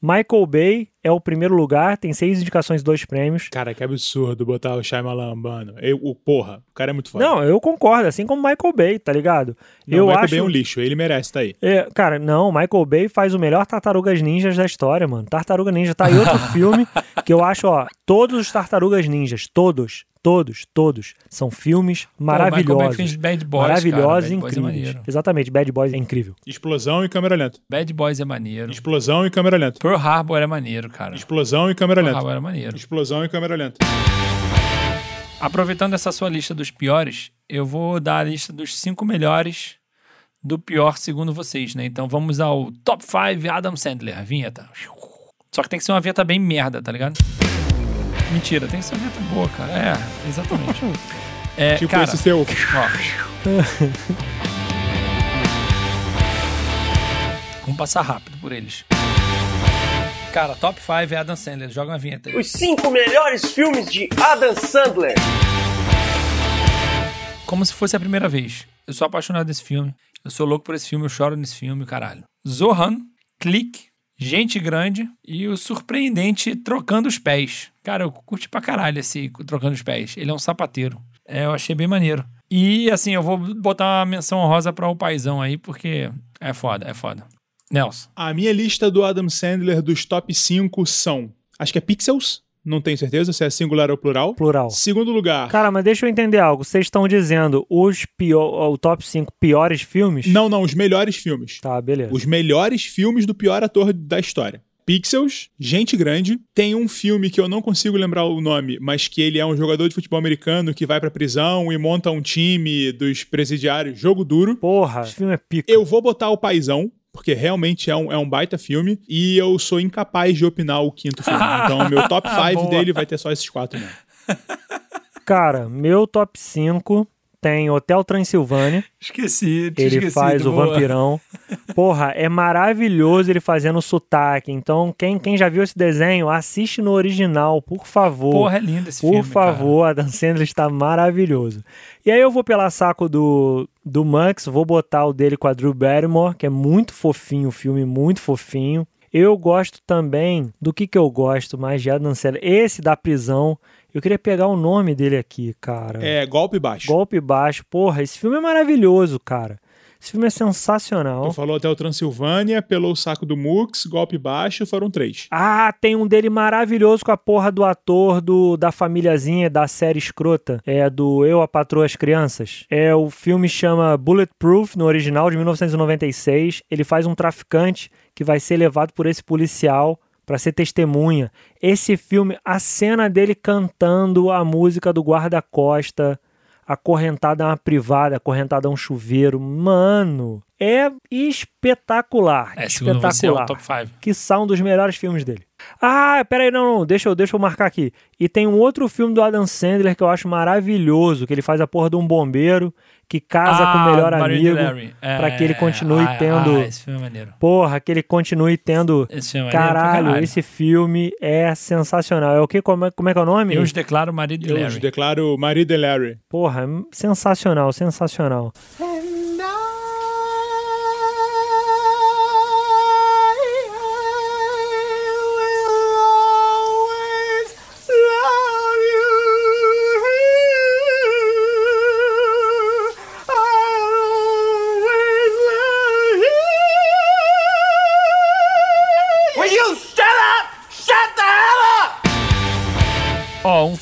[SPEAKER 1] Michael Bay é o primeiro lugar, tem seis indicações e dois prêmios.
[SPEAKER 2] Cara, que absurdo botar o Shyamalan, mano. Eu, o porra, o cara é muito foda.
[SPEAKER 1] Não, eu concordo, assim como Michael Bay, tá ligado?
[SPEAKER 2] Não,
[SPEAKER 1] eu
[SPEAKER 2] o Michael
[SPEAKER 1] acho.
[SPEAKER 2] Bay é um lixo, ele merece, tá aí.
[SPEAKER 1] É, cara, não, Michael Bay faz o melhor Tartarugas Ninjas da história, mano. Tartaruga Ninja tá aí outro [LAUGHS] filme que eu acho, ó, todos os Tartarugas Ninjas, todos, todos, todos, são filmes
[SPEAKER 3] Pô, o Michael Bay
[SPEAKER 1] maravilhosos.
[SPEAKER 3] fez Bad Boys.
[SPEAKER 1] maravilhosos
[SPEAKER 3] cara.
[SPEAKER 1] e
[SPEAKER 3] Bad Boys é
[SPEAKER 1] incríveis.
[SPEAKER 3] maneiro.
[SPEAKER 1] Exatamente, Bad Boys é incrível.
[SPEAKER 2] Explosão e câmera lenta.
[SPEAKER 3] Bad Boys é maneiro.
[SPEAKER 2] Explosão e câmera lenta.
[SPEAKER 3] Pearl Harbor é maneiro, cara.
[SPEAKER 2] Explosão e câmera
[SPEAKER 3] Pearl
[SPEAKER 2] lenta.
[SPEAKER 3] É maneiro.
[SPEAKER 2] Explosão e câmera lenta.
[SPEAKER 3] Aproveitando essa sua lista dos piores, eu vou dar a lista dos cinco melhores do pior segundo vocês, né? Então vamos ao top 5 Adam Sandler, vinheta. Só que tem que ser uma vinheta bem merda, tá ligado? Mentira, tem que ser uma vinheta boa, cara. É, exatamente. É,
[SPEAKER 2] Tipo
[SPEAKER 3] cara,
[SPEAKER 2] esse seu.
[SPEAKER 3] ó. Vamos passar rápido por eles. Cara, top 5 é Adam Sandler. Joga uma vinheta aí.
[SPEAKER 5] Os cinco melhores filmes de Adam Sandler.
[SPEAKER 3] como se fosse a primeira vez. Eu sou apaixonado desse filme. Eu sou louco por esse filme, eu choro nesse filme, caralho. Zohan, Clique, Gente Grande e o surpreendente Trocando os Pés. Cara, eu curti pra caralho esse Trocando os Pés. Ele é um sapateiro. É, eu achei bem maneiro. E assim, eu vou botar uma menção honrosa para o paizão aí, porque é foda, é foda. Nelson.
[SPEAKER 2] A minha lista do Adam Sandler dos top 5 são. Acho que é Pixels. Não tenho certeza se é singular ou plural.
[SPEAKER 1] Plural.
[SPEAKER 2] Segundo lugar.
[SPEAKER 1] Cara, mas deixa eu entender algo. Vocês estão dizendo os pior, o top 5 piores filmes?
[SPEAKER 2] Não, não, os melhores filmes.
[SPEAKER 1] Tá, beleza.
[SPEAKER 2] Os melhores filmes do pior ator da história. Pixels, Gente Grande. Tem um filme que eu não consigo lembrar o nome, mas que ele é um jogador de futebol americano que vai pra prisão e monta um time dos presidiários. Jogo duro.
[SPEAKER 1] Porra, esse filme é pica.
[SPEAKER 2] Eu vou botar o Paizão, porque realmente é um, é um baita filme. E eu sou incapaz de opinar o quinto filme. Então, meu [LAUGHS] top 5
[SPEAKER 3] Boa.
[SPEAKER 2] dele vai ter só esses quatro mesmo. [LAUGHS]
[SPEAKER 1] Cara, meu top 5 tem Hotel Transilvânia.
[SPEAKER 3] Esqueci,
[SPEAKER 1] Ele
[SPEAKER 3] esquecido,
[SPEAKER 1] faz o
[SPEAKER 3] boa.
[SPEAKER 1] vampirão. [LAUGHS] Porra, é maravilhoso ele fazendo o sotaque. Então, quem, quem já viu esse desenho, assiste no original, por favor.
[SPEAKER 3] Porra, é lindo esse
[SPEAKER 1] Por
[SPEAKER 3] filme,
[SPEAKER 1] favor, Adam Sandler está maravilhoso. E aí eu vou pela saco do, do Max, vou botar o dele com a Drew Barrymore, que é muito fofinho o filme, muito fofinho. Eu gosto também do que que eu gosto mais de Adam Sandler. Esse da prisão, eu queria pegar o nome dele aqui, cara.
[SPEAKER 2] É golpe baixo.
[SPEAKER 1] Golpe Baixo. Porra, esse filme é maravilhoso, cara. Esse filme é sensacional.
[SPEAKER 2] Tu falou até o Transilvânia, pelo o saco do Mux, golpe baixo, foram três.
[SPEAKER 1] Ah, tem um dele maravilhoso com a porra do ator do, da famíliazinha da série escrota. É do Eu, a Patroa as Crianças. É, o filme chama Bulletproof, no original, de 1996. Ele faz um traficante que vai ser levado por esse policial para ser testemunha. Esse filme, a cena dele cantando a música do guarda-costa, acorrentada a uma privada, acorrentada a um chuveiro. Mano, é espetacular.
[SPEAKER 3] É, segundo você, é o
[SPEAKER 1] espetacular
[SPEAKER 3] top 5.
[SPEAKER 1] que são um dos melhores filmes dele. Ah, peraí, não, não, deixa eu, deixa eu marcar aqui. E tem um outro filme do Adam Sandler que eu acho maravilhoso, que ele faz a porra de um bombeiro que casa com o melhor amigo pra que ele continue tendo-
[SPEAKER 3] Ah, esse filme é maneiro.
[SPEAKER 1] Porra, que ele continue tendo...
[SPEAKER 3] Esse filme é
[SPEAKER 1] Caralho,
[SPEAKER 3] caralho.
[SPEAKER 1] esse filme é sensacional. É o que? Como é, como é que é o nome?
[SPEAKER 3] Eu os declaro marido de
[SPEAKER 2] Eu
[SPEAKER 3] Larry.
[SPEAKER 2] os declaro marido e Larry.
[SPEAKER 1] Porra, sensacional, sensacional.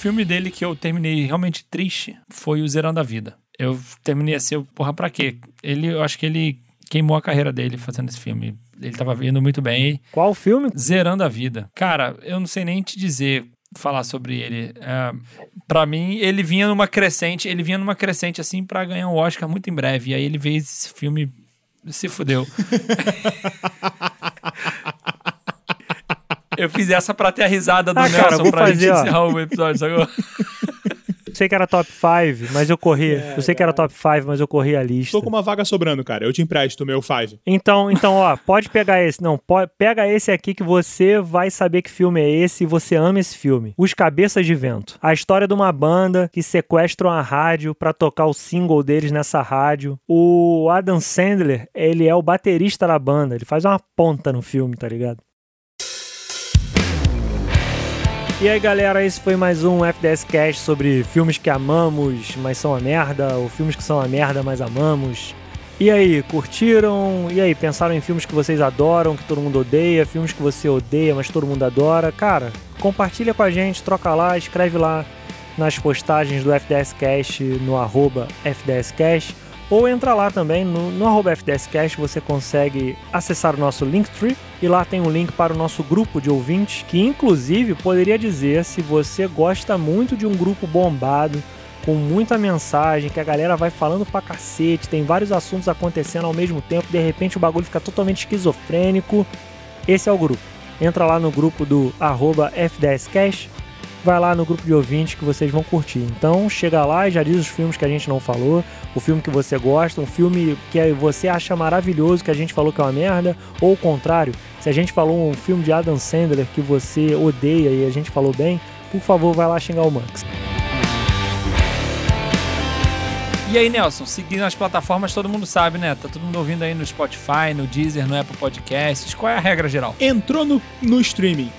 [SPEAKER 3] Filme dele que eu terminei realmente triste foi o Zerando a Vida. Eu terminei assim, eu, porra, pra quê? Ele, eu acho que ele queimou a carreira dele fazendo esse filme. Ele tava vindo muito bem.
[SPEAKER 1] Qual filme?
[SPEAKER 3] Zerando a Vida. Cara, eu não sei nem te dizer, falar sobre ele. É, para mim, ele vinha numa crescente, ele vinha numa crescente assim pra ganhar um Oscar muito em breve. E aí ele veio esse filme se fudeu. [LAUGHS] Eu fiz essa pra ter a risada do
[SPEAKER 1] Ah, cara,
[SPEAKER 3] Nelson
[SPEAKER 1] vou
[SPEAKER 3] pra gente
[SPEAKER 1] fazer, ó.
[SPEAKER 3] encerrar o episódio, sacou? [LAUGHS]
[SPEAKER 1] Eu sei que era top 5, mas eu corri. eu sei que era top 5, mas eu corri a lista.
[SPEAKER 2] Tô com uma vaga sobrando, cara. Eu te empresto o meu five.
[SPEAKER 1] Então, então, ó, pode pegar esse. Não, pode, pega esse aqui que você vai saber que filme é esse e você ama esse filme. Os Cabeças de Vento. A história de uma banda que sequestram a rádio pra tocar o single deles nessa rádio. O Adam Sandler, ele é o baterista da banda. Ele faz uma ponta no filme, tá ligado? E aí, galera, esse foi mais um FDS Cast sobre filmes que amamos, mas são a merda, ou filmes que são a merda, mas amamos. E aí, curtiram? E aí, pensaram em filmes que vocês adoram, que todo mundo odeia, filmes que você odeia, mas todo mundo adora? Cara, compartilha com a gente, troca lá, escreve lá nas postagens do FDS Cast no arroba FDS Cast, ou entra lá também no, no arroba FDS Cast, você consegue acessar o nosso Linktree e lá tem um link para o nosso grupo de ouvintes, que inclusive poderia dizer se você gosta muito de um grupo bombado, com muita mensagem, que a galera vai falando pra cacete, tem vários assuntos acontecendo ao mesmo tempo, de repente o bagulho fica totalmente esquizofrênico. Esse é o grupo. Entra lá no grupo do arroba F10Cast, vai lá no grupo de ouvintes que vocês vão curtir. Então chega lá e já diz os filmes que a gente não falou, o filme que você gosta, um filme que você acha maravilhoso, que a gente falou que é uma merda, ou o contrário, se a gente falou um filme de Adam Sandler que você odeia e a gente falou bem, por favor vai lá xingar o Max.
[SPEAKER 3] E aí, Nelson, seguindo as plataformas, todo mundo sabe, né? Tá todo mundo ouvindo aí no Spotify, no Deezer, no Apple Podcasts. Qual é a regra geral?
[SPEAKER 2] Entrou no, no streaming,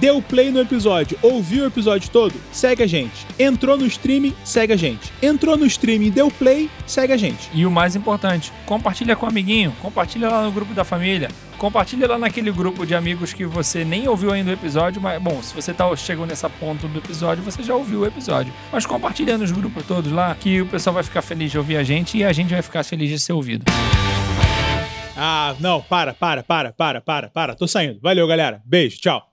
[SPEAKER 2] deu play no episódio, ouviu o episódio todo, segue a gente. Entrou no streaming, segue a gente. Entrou no streaming, deu play, segue a gente.
[SPEAKER 3] E o mais importante, compartilha com o amiguinho, compartilha lá no grupo da família, compartilha lá naquele grupo de amigos que você nem ouviu ainda o episódio, mas bom, se você tá, chegou nessa ponta do episódio, você já ouviu o episódio. Mas compartilha nos grupos todos lá, que o pessoal vai ficar feliz de ouvir a gente e a gente vai ficar feliz de ser ouvido.
[SPEAKER 2] Ah, não, para, para, para, para, para, para. Tô saindo. Valeu, galera. Beijo, tchau.